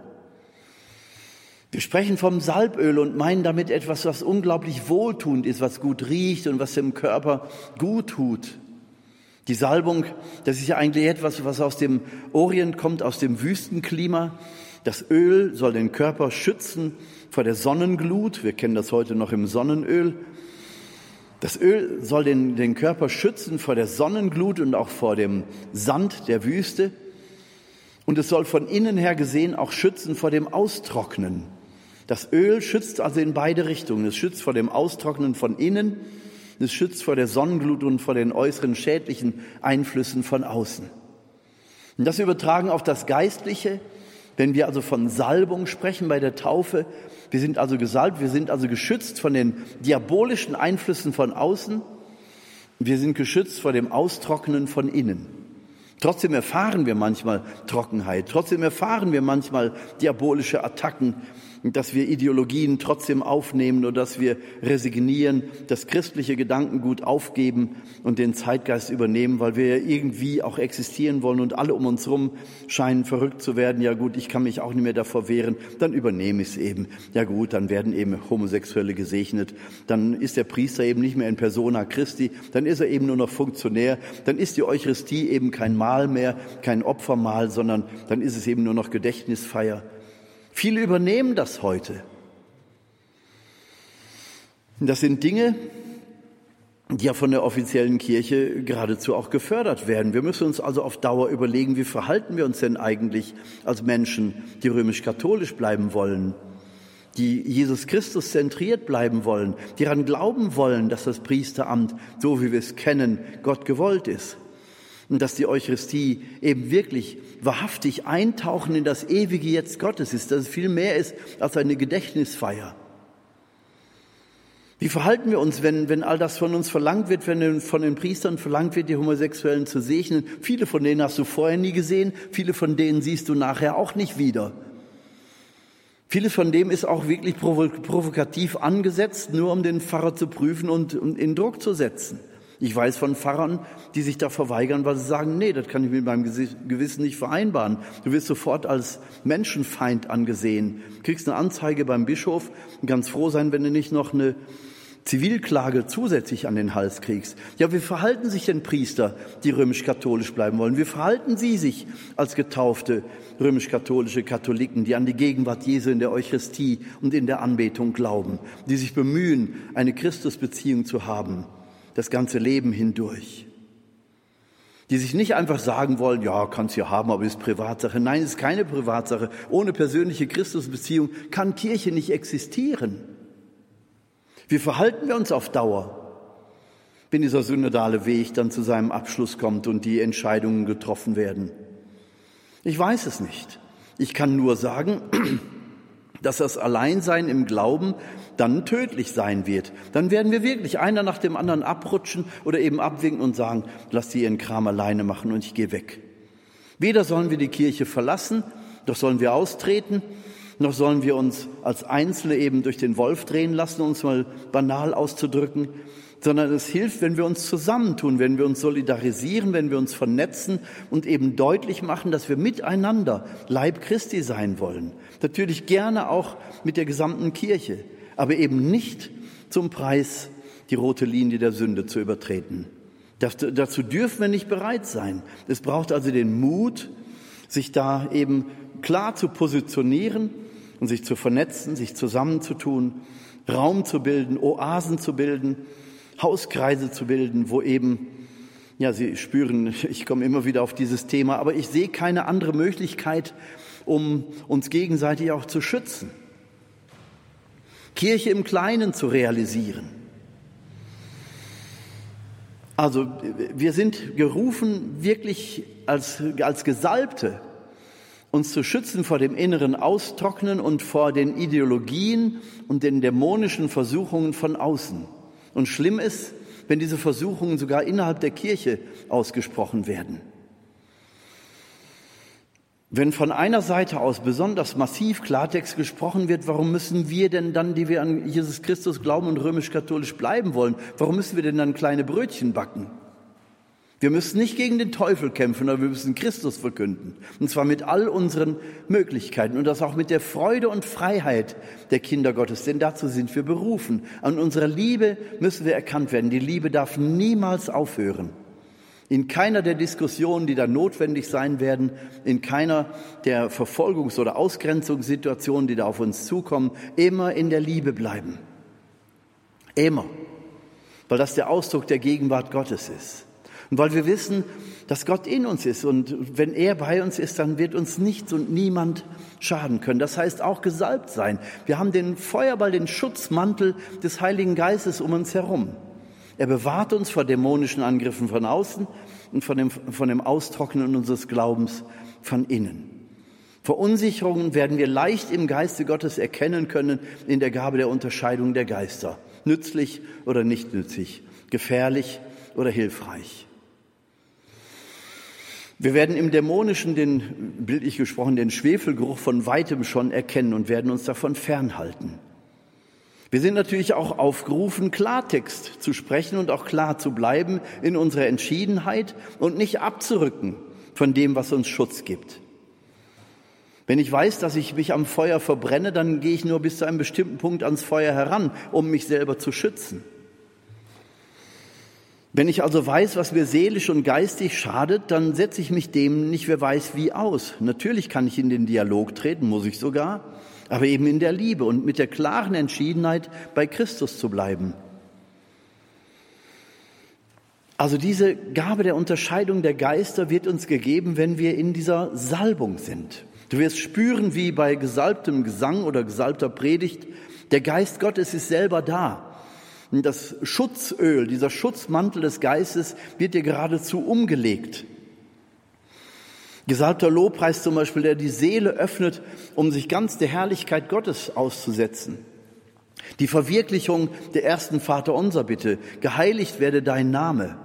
Wir sprechen vom Salböl und meinen damit etwas, was unglaublich wohltuend ist, was gut riecht und was dem Körper gut tut. Die Salbung, das ist ja eigentlich etwas, was aus dem Orient kommt, aus dem Wüstenklima. Das Öl soll den Körper schützen vor der Sonnenglut. Wir kennen das heute noch im Sonnenöl. Das Öl soll den, den Körper schützen vor der Sonnenglut und auch vor dem Sand der Wüste. Und es soll von innen her gesehen auch schützen vor dem Austrocknen. Das Öl schützt also in beide Richtungen. Es schützt vor dem Austrocknen von innen, es schützt vor der Sonnenglut und vor den äußeren schädlichen Einflüssen von außen. Und das übertragen auf das Geistliche, wenn wir also von Salbung sprechen bei der Taufe, wir sind also gesalbt, wir sind also geschützt von den diabolischen Einflüssen von außen, wir sind geschützt vor dem Austrocknen von innen. Trotzdem erfahren wir manchmal Trockenheit, trotzdem erfahren wir manchmal diabolische Attacken dass wir Ideologien trotzdem aufnehmen oder dass wir resignieren, das christliche Gedankengut aufgeben und den Zeitgeist übernehmen, weil wir irgendwie auch existieren wollen und alle um uns herum scheinen verrückt zu werden. Ja gut, ich kann mich auch nicht mehr davor wehren, dann übernehme ich es eben. Ja gut, dann werden eben Homosexuelle gesegnet, dann ist der Priester eben nicht mehr in persona Christi, dann ist er eben nur noch Funktionär, dann ist die Eucharistie eben kein Mahl mehr, kein Opfermahl, sondern dann ist es eben nur noch Gedächtnisfeier. Viele übernehmen das heute. Das sind Dinge, die ja von der offiziellen Kirche geradezu auch gefördert werden. Wir müssen uns also auf Dauer überlegen, wie verhalten wir uns denn eigentlich als Menschen, die römisch-katholisch bleiben wollen, die Jesus Christus zentriert bleiben wollen, die daran glauben wollen, dass das Priesteramt, so wie wir es kennen, Gott gewollt ist und dass die Eucharistie eben wirklich wahrhaftig eintauchen in das ewige Jetzt Gottes ist, dass es viel mehr ist als eine Gedächtnisfeier. Wie verhalten wir uns, wenn, wenn all das von uns verlangt wird, wenn von den Priestern verlangt wird, die Homosexuellen zu segnen? Viele von denen hast du vorher nie gesehen, viele von denen siehst du nachher auch nicht wieder. Vieles von dem ist auch wirklich provokativ angesetzt, nur um den Pfarrer zu prüfen und in Druck zu setzen. Ich weiß von Pfarrern, die sich da verweigern, weil sie sagen, nee, das kann ich mit meinem Gewissen nicht vereinbaren. Du wirst sofort als Menschenfeind angesehen. Kriegst eine Anzeige beim Bischof und ganz froh sein, wenn du nicht noch eine Zivilklage zusätzlich an den Hals kriegst. Ja, wie verhalten sich denn Priester, die römisch-katholisch bleiben wollen? Wie verhalten sie sich als getaufte römisch-katholische Katholiken, die an die Gegenwart Jesu in der Eucharistie und in der Anbetung glauben, die sich bemühen, eine Christusbeziehung zu haben? Das ganze Leben hindurch. Die sich nicht einfach sagen wollen, ja, kannst ja haben, aber ist Privatsache. Nein, ist keine Privatsache. Ohne persönliche Christusbeziehung kann Kirche nicht existieren. Wie verhalten wir uns auf Dauer, wenn dieser synodale Weg dann zu seinem Abschluss kommt und die Entscheidungen getroffen werden? Ich weiß es nicht. Ich kann nur sagen, dass das Alleinsein im Glauben dann tödlich sein wird. Dann werden wir wirklich einer nach dem anderen abrutschen oder eben abwinken und sagen, lass die ihren Kram alleine machen und ich gehe weg. Weder sollen wir die Kirche verlassen, doch sollen wir austreten, noch sollen wir uns als Einzelne eben durch den Wolf drehen lassen, uns mal banal auszudrücken, sondern es hilft, wenn wir uns zusammentun, wenn wir uns solidarisieren, wenn wir uns vernetzen und eben deutlich machen, dass wir miteinander Leib Christi sein wollen. Natürlich gerne auch mit der gesamten Kirche, aber eben nicht zum Preis, die rote Linie der Sünde zu übertreten. Das, dazu dürfen wir nicht bereit sein. Es braucht also den Mut, sich da eben klar zu positionieren und sich zu vernetzen, sich zusammenzutun, Raum zu bilden, Oasen zu bilden, Hauskreise zu bilden, wo eben, ja, Sie spüren, ich komme immer wieder auf dieses Thema, aber ich sehe keine andere Möglichkeit, um uns gegenseitig auch zu schützen. Kirche im Kleinen zu realisieren. Also wir sind gerufen wirklich als, als Gesalbte uns zu schützen vor dem inneren Austrocknen und vor den Ideologien und den dämonischen Versuchungen von außen. Und schlimm ist, wenn diese Versuchungen sogar innerhalb der Kirche ausgesprochen werden. Wenn von einer Seite aus besonders massiv Klartext gesprochen wird, warum müssen wir denn dann, die wir an Jesus Christus glauben und römisch-katholisch bleiben wollen, warum müssen wir denn dann kleine Brötchen backen? Wir müssen nicht gegen den Teufel kämpfen, aber wir müssen Christus verkünden. Und zwar mit all unseren Möglichkeiten und das auch mit der Freude und Freiheit der Kinder Gottes, denn dazu sind wir berufen. An unserer Liebe müssen wir erkannt werden. Die Liebe darf niemals aufhören. In keiner der Diskussionen, die da notwendig sein werden, in keiner der Verfolgungs- oder Ausgrenzungssituationen, die da auf uns zukommen, immer in der Liebe bleiben. Immer. Weil das der Ausdruck der Gegenwart Gottes ist. Und weil wir wissen, dass Gott in uns ist und wenn er bei uns ist, dann wird uns nichts und niemand schaden können. Das heißt auch gesalbt sein. Wir haben den Feuerball, den Schutzmantel des Heiligen Geistes um uns herum. Er bewahrt uns vor dämonischen Angriffen von außen und von dem, von dem Austrocknen unseres Glaubens von innen. Verunsicherungen werden wir leicht im Geiste Gottes erkennen können in der Gabe der Unterscheidung der Geister. Nützlich oder nicht nützlich, gefährlich oder hilfreich. Wir werden im Dämonischen den, bildlich gesprochen, den Schwefelgeruch von weitem schon erkennen und werden uns davon fernhalten. Wir sind natürlich auch aufgerufen, Klartext zu sprechen und auch klar zu bleiben in unserer Entschiedenheit und nicht abzurücken von dem, was uns Schutz gibt. Wenn ich weiß, dass ich mich am Feuer verbrenne, dann gehe ich nur bis zu einem bestimmten Punkt ans Feuer heran, um mich selber zu schützen. Wenn ich also weiß, was mir seelisch und geistig schadet, dann setze ich mich dem nicht wer weiß wie aus. Natürlich kann ich in den Dialog treten, muss ich sogar, aber eben in der Liebe und mit der klaren Entschiedenheit, bei Christus zu bleiben. Also diese Gabe der Unterscheidung der Geister wird uns gegeben, wenn wir in dieser Salbung sind. Du wirst spüren, wie bei gesalbtem Gesang oder gesalbter Predigt, der Geist Gottes ist selber da. Das Schutzöl, dieser Schutzmantel des Geistes wird dir geradezu umgelegt. Gesalbter Lobpreis zum Beispiel, der die Seele öffnet, um sich ganz der Herrlichkeit Gottes auszusetzen. Die Verwirklichung der ersten Vater unser Bitte, geheiligt werde dein Name.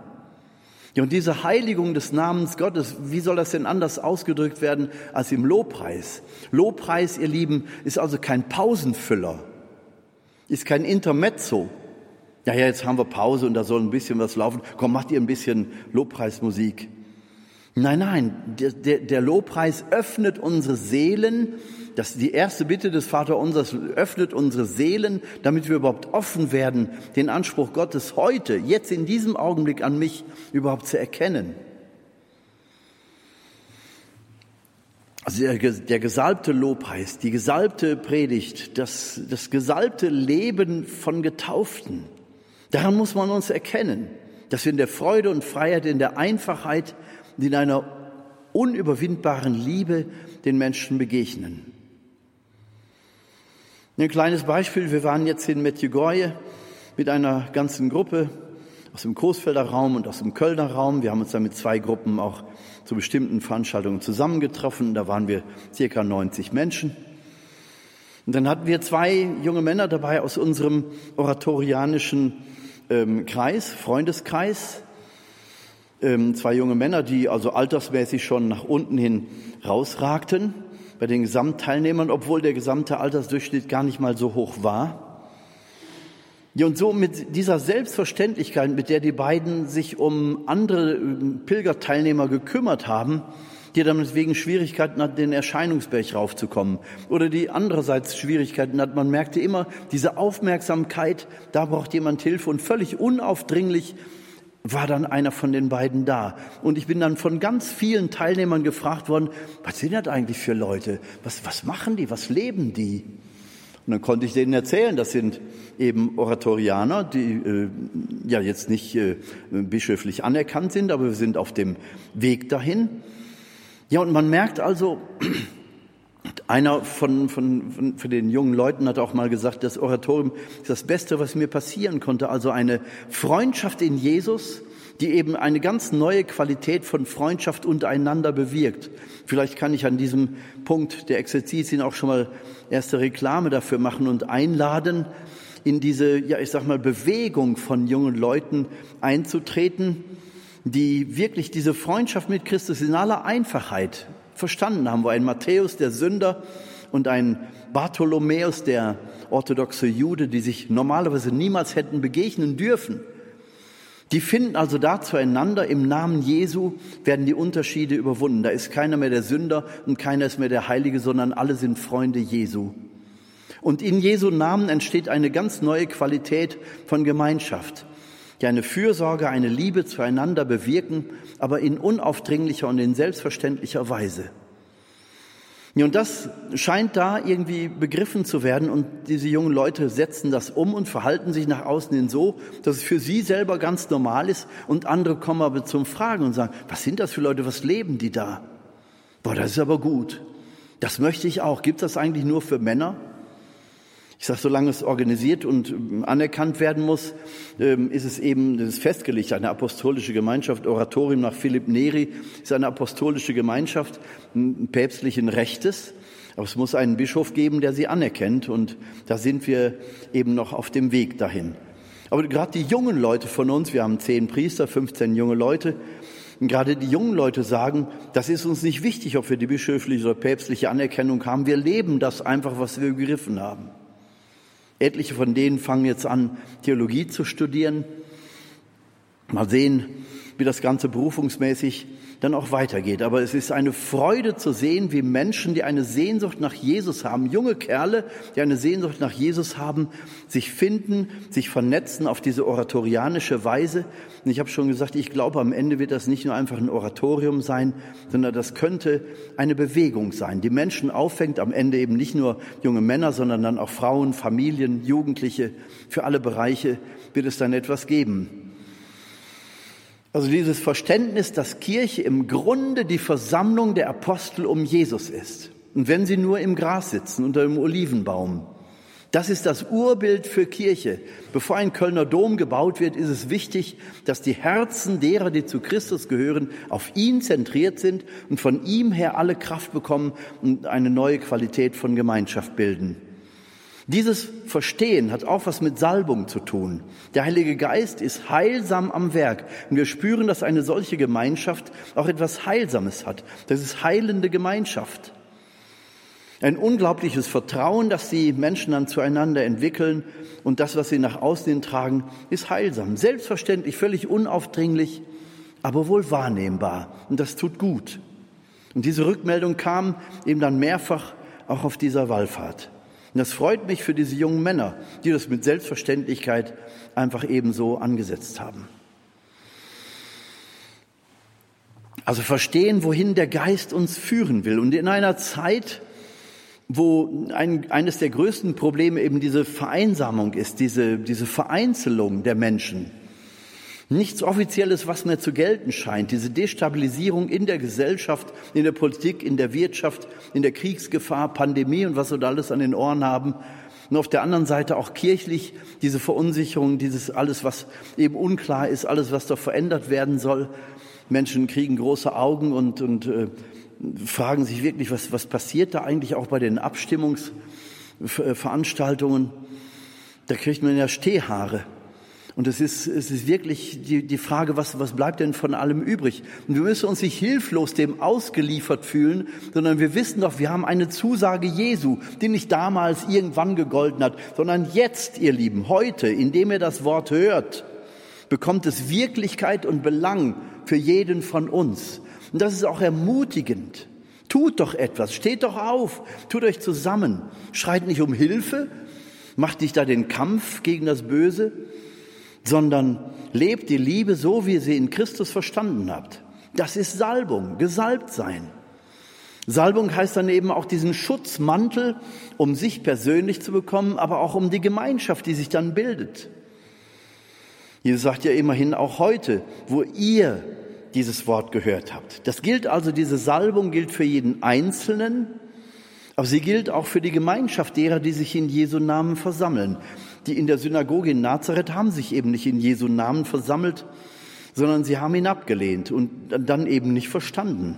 Ja, und diese Heiligung des Namens Gottes, wie soll das denn anders ausgedrückt werden als im Lobpreis? Lobpreis, ihr Lieben, ist also kein Pausenfüller, ist kein Intermezzo, ja, ja, jetzt haben wir Pause und da soll ein bisschen was laufen. Komm, macht ihr ein bisschen Lobpreismusik. Nein, nein, der, der, der Lobpreis öffnet unsere Seelen. Das die erste Bitte des Vaterunsers öffnet unsere Seelen, damit wir überhaupt offen werden, den Anspruch Gottes heute, jetzt in diesem Augenblick an mich überhaupt zu erkennen. Also der, der gesalbte Lobpreis, die gesalbte Predigt, das, das gesalbte Leben von Getauften, Daran muss man uns erkennen, dass wir in der Freude und Freiheit, in der Einfachheit und in einer unüberwindbaren Liebe den Menschen begegnen. Ein kleines Beispiel, wir waren jetzt in Medjugorje mit einer ganzen Gruppe aus dem Coesfelder Raum und aus dem Kölner Raum. Wir haben uns dann mit zwei Gruppen auch zu bestimmten Veranstaltungen zusammengetroffen. Da waren wir circa 90 Menschen. Und dann hatten wir zwei junge Männer dabei aus unserem oratorianischen ähm, Kreis, Freundeskreis, ähm, zwei junge Männer, die also altersmäßig schon nach unten hin rausragten bei den Gesamtteilnehmern, obwohl der gesamte Altersdurchschnitt gar nicht mal so hoch war. Ja, und so mit dieser Selbstverständlichkeit, mit der die beiden sich um andere ähm, Pilgerteilnehmer gekümmert haben, die damit wegen Schwierigkeiten hat, den Erscheinungsberg raufzukommen. Oder die andererseits Schwierigkeiten hat. Man merkte immer diese Aufmerksamkeit, da braucht jemand Hilfe und völlig unaufdringlich war dann einer von den beiden da. Und ich bin dann von ganz vielen Teilnehmern gefragt worden, was sind das eigentlich für Leute? Was, was machen die? Was leben die? Und dann konnte ich denen erzählen, das sind eben Oratorianer, die äh, ja jetzt nicht äh, bischöflich anerkannt sind, aber wir sind auf dem Weg dahin. Ja, und man merkt also, einer von, von, von, von den jungen Leuten hat auch mal gesagt, das Oratorium ist das Beste, was mir passieren konnte. Also eine Freundschaft in Jesus, die eben eine ganz neue Qualität von Freundschaft untereinander bewirkt. Vielleicht kann ich an diesem Punkt der Exerzitien auch schon mal erste Reklame dafür machen und einladen, in diese, ja, ich sag mal, Bewegung von jungen Leuten einzutreten, die wirklich diese Freundschaft mit Christus in aller Einfachheit verstanden haben, wo ein Matthäus, der Sünder, und ein Bartholomäus, der orthodoxe Jude, die sich normalerweise niemals hätten begegnen dürfen. Die finden also da zueinander, im Namen Jesu werden die Unterschiede überwunden. Da ist keiner mehr der Sünder und keiner ist mehr der Heilige, sondern alle sind Freunde Jesu. Und in Jesu Namen entsteht eine ganz neue Qualität von Gemeinschaft, die eine Fürsorge, eine Liebe zueinander bewirken, aber in unaufdringlicher und in selbstverständlicher Weise. Und das scheint da irgendwie begriffen zu werden und diese jungen Leute setzen das um und verhalten sich nach außen hin so, dass es für sie selber ganz normal ist und andere kommen aber zum Fragen und sagen, was sind das für Leute, was leben die da? Boah, das ist aber gut. Das möchte ich auch. Gibt das eigentlich nur für Männer? Ich sage, solange es organisiert und ähm, anerkannt werden muss, ähm, ist es eben das ist festgelegt. Eine apostolische Gemeinschaft, Oratorium nach Philipp Neri, ist eine apostolische Gemeinschaft päpstlichen Rechtes. Aber es muss einen Bischof geben, der sie anerkennt. Und da sind wir eben noch auf dem Weg dahin. Aber gerade die jungen Leute von uns, wir haben zehn Priester, 15 junge Leute, und gerade die jungen Leute sagen, das ist uns nicht wichtig, ob wir die bischöfliche oder päpstliche Anerkennung haben. Wir leben das einfach, was wir begriffen haben. Etliche von denen fangen jetzt an, Theologie zu studieren. Mal sehen, wie das Ganze berufungsmäßig dann auch weitergeht. Aber es ist eine Freude zu sehen, wie Menschen, die eine Sehnsucht nach Jesus haben, junge Kerle, die eine Sehnsucht nach Jesus haben, sich finden, sich vernetzen auf diese oratorianische Weise. Und ich habe schon gesagt, ich glaube, am Ende wird das nicht nur einfach ein Oratorium sein, sondern das könnte eine Bewegung sein, die Menschen auffängt, am Ende eben nicht nur junge Männer, sondern dann auch Frauen, Familien, Jugendliche. Für alle Bereiche wird es dann etwas geben. Also dieses Verständnis, dass Kirche im Grunde die Versammlung der Apostel um Jesus ist. Und wenn sie nur im Gras sitzen, unter dem Olivenbaum. Das ist das Urbild für Kirche. Bevor ein Kölner Dom gebaut wird, ist es wichtig, dass die Herzen derer, die zu Christus gehören, auf ihn zentriert sind und von ihm her alle Kraft bekommen und eine neue Qualität von Gemeinschaft bilden. Dieses Verstehen hat auch was mit Salbung zu tun. Der Heilige Geist ist heilsam am Werk. Und wir spüren, dass eine solche Gemeinschaft auch etwas Heilsames hat. Das ist heilende Gemeinschaft. Ein unglaubliches Vertrauen, das die Menschen dann zueinander entwickeln und das, was sie nach außen tragen, ist heilsam. Selbstverständlich, völlig unaufdringlich, aber wohl wahrnehmbar. Und das tut gut. Und diese Rückmeldung kam eben dann mehrfach auch auf dieser Wallfahrt. Und das freut mich für diese jungen Männer, die das mit Selbstverständlichkeit einfach ebenso angesetzt haben. Also verstehen, wohin der Geist uns führen will. Und in einer Zeit, wo ein, eines der größten Probleme eben diese Vereinsamung ist, diese, diese Vereinzelung der Menschen, Nichts Offizielles, was mehr zu gelten scheint. Diese Destabilisierung in der Gesellschaft, in der Politik, in der Wirtschaft, in der Kriegsgefahr, Pandemie und was wir da alles an den Ohren haben. Und auf der anderen Seite auch kirchlich diese Verunsicherung, dieses alles, was eben unklar ist, alles, was doch verändert werden soll. Menschen kriegen große Augen und, und äh, fragen sich wirklich, was, was passiert da eigentlich auch bei den Abstimmungsveranstaltungen. Da kriegt man ja Stehhaare. Und es ist, es ist wirklich die, die Frage, was, was bleibt denn von allem übrig? Und wir müssen uns nicht hilflos dem ausgeliefert fühlen, sondern wir wissen doch, wir haben eine Zusage Jesu, die nicht damals irgendwann gegolten hat, sondern jetzt, ihr Lieben, heute, indem ihr das Wort hört, bekommt es Wirklichkeit und Belang für jeden von uns. Und das ist auch ermutigend. Tut doch etwas, steht doch auf, tut euch zusammen, schreit nicht um Hilfe, macht nicht da den Kampf gegen das Böse, sondern lebt die Liebe so, wie ihr sie in Christus verstanden habt. Das ist Salbung, gesalbt sein. Salbung heißt dann eben auch diesen Schutzmantel, um sich persönlich zu bekommen, aber auch um die Gemeinschaft, die sich dann bildet. Jesus sagt ja immerhin auch heute, wo ihr dieses Wort gehört habt. Das gilt also, diese Salbung gilt für jeden Einzelnen, aber sie gilt auch für die Gemeinschaft derer, die sich in Jesu Namen versammeln die in der Synagoge in Nazareth haben sich eben nicht in Jesu Namen versammelt, sondern sie haben ihn abgelehnt und dann eben nicht verstanden.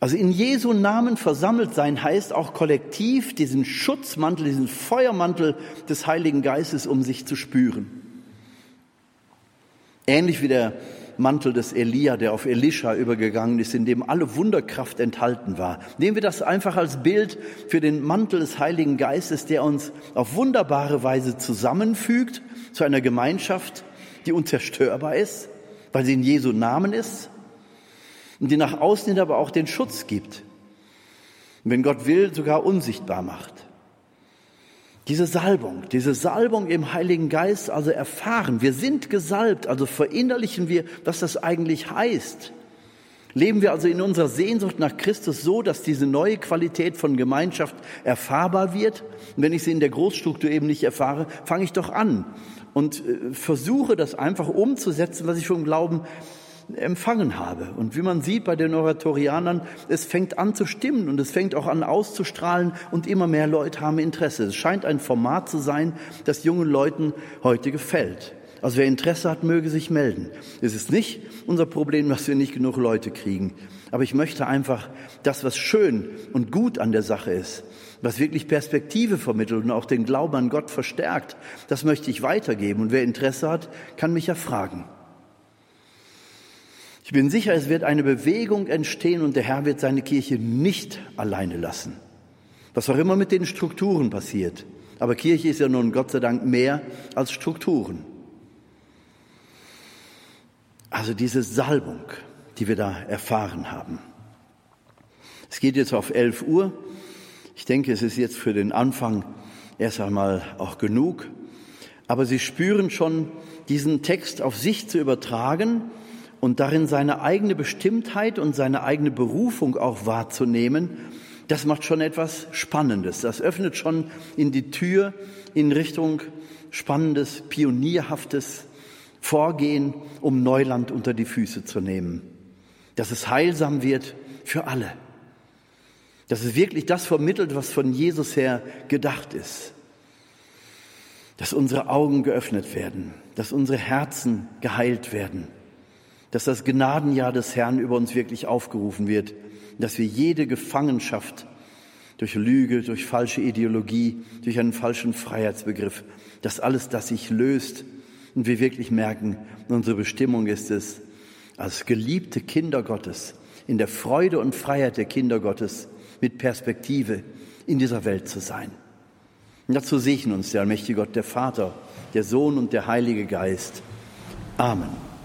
Also in Jesu Namen versammelt sein heißt auch kollektiv diesen Schutzmantel, diesen Feuermantel des Heiligen Geistes um sich zu spüren. Ähnlich wie der Mantel des Elia, der auf Elisha übergegangen ist, in dem alle Wunderkraft enthalten war. Nehmen wir das einfach als Bild für den Mantel des Heiligen Geistes, der uns auf wunderbare Weise zusammenfügt zu einer Gemeinschaft, die unzerstörbar ist, weil sie in Jesu Namen ist und die nach außen hin aber auch den Schutz gibt. Und wenn Gott will, sogar unsichtbar macht. Diese Salbung, diese Salbung im Heiligen Geist also erfahren. Wir sind gesalbt, also verinnerlichen wir, was das eigentlich heißt. Leben wir also in unserer Sehnsucht nach Christus so, dass diese neue Qualität von Gemeinschaft erfahrbar wird? Und wenn ich sie in der Großstruktur eben nicht erfahre, fange ich doch an und äh, versuche das einfach umzusetzen, was ich vom Glauben empfangen habe. Und wie man sieht bei den Oratorianern, es fängt an zu stimmen und es fängt auch an auszustrahlen und immer mehr Leute haben Interesse. Es scheint ein Format zu sein, das jungen Leuten heute gefällt. Also wer Interesse hat, möge sich melden. Es ist nicht unser Problem, dass wir nicht genug Leute kriegen. Aber ich möchte einfach das, was schön und gut an der Sache ist, was wirklich Perspektive vermittelt und auch den Glauben an Gott verstärkt, das möchte ich weitergeben. Und wer Interesse hat, kann mich ja fragen. Ich bin sicher, es wird eine Bewegung entstehen und der Herr wird seine Kirche nicht alleine lassen. Was auch immer mit den Strukturen passiert. Aber Kirche ist ja nun Gott sei Dank mehr als Strukturen. Also diese Salbung, die wir da erfahren haben. Es geht jetzt auf 11 Uhr. Ich denke, es ist jetzt für den Anfang erst einmal auch genug. Aber Sie spüren schon, diesen Text auf sich zu übertragen und darin seine eigene Bestimmtheit und seine eigene Berufung auch wahrzunehmen, das macht schon etwas Spannendes. Das öffnet schon in die Tür in Richtung spannendes, pionierhaftes Vorgehen, um Neuland unter die Füße zu nehmen. Dass es heilsam wird für alle. Dass es wirklich das vermittelt, was von Jesus her gedacht ist. Dass unsere Augen geöffnet werden, dass unsere Herzen geheilt werden dass das Gnadenjahr des Herrn über uns wirklich aufgerufen wird, dass wir jede Gefangenschaft durch Lüge, durch falsche Ideologie, durch einen falschen Freiheitsbegriff, dass alles das sich löst und wir wirklich merken, unsere Bestimmung ist es, als geliebte Kinder Gottes, in der Freude und Freiheit der Kinder Gottes mit Perspektive in dieser Welt zu sein. Und dazu segne uns der allmächtige Gott, der Vater, der Sohn und der Heilige Geist. Amen.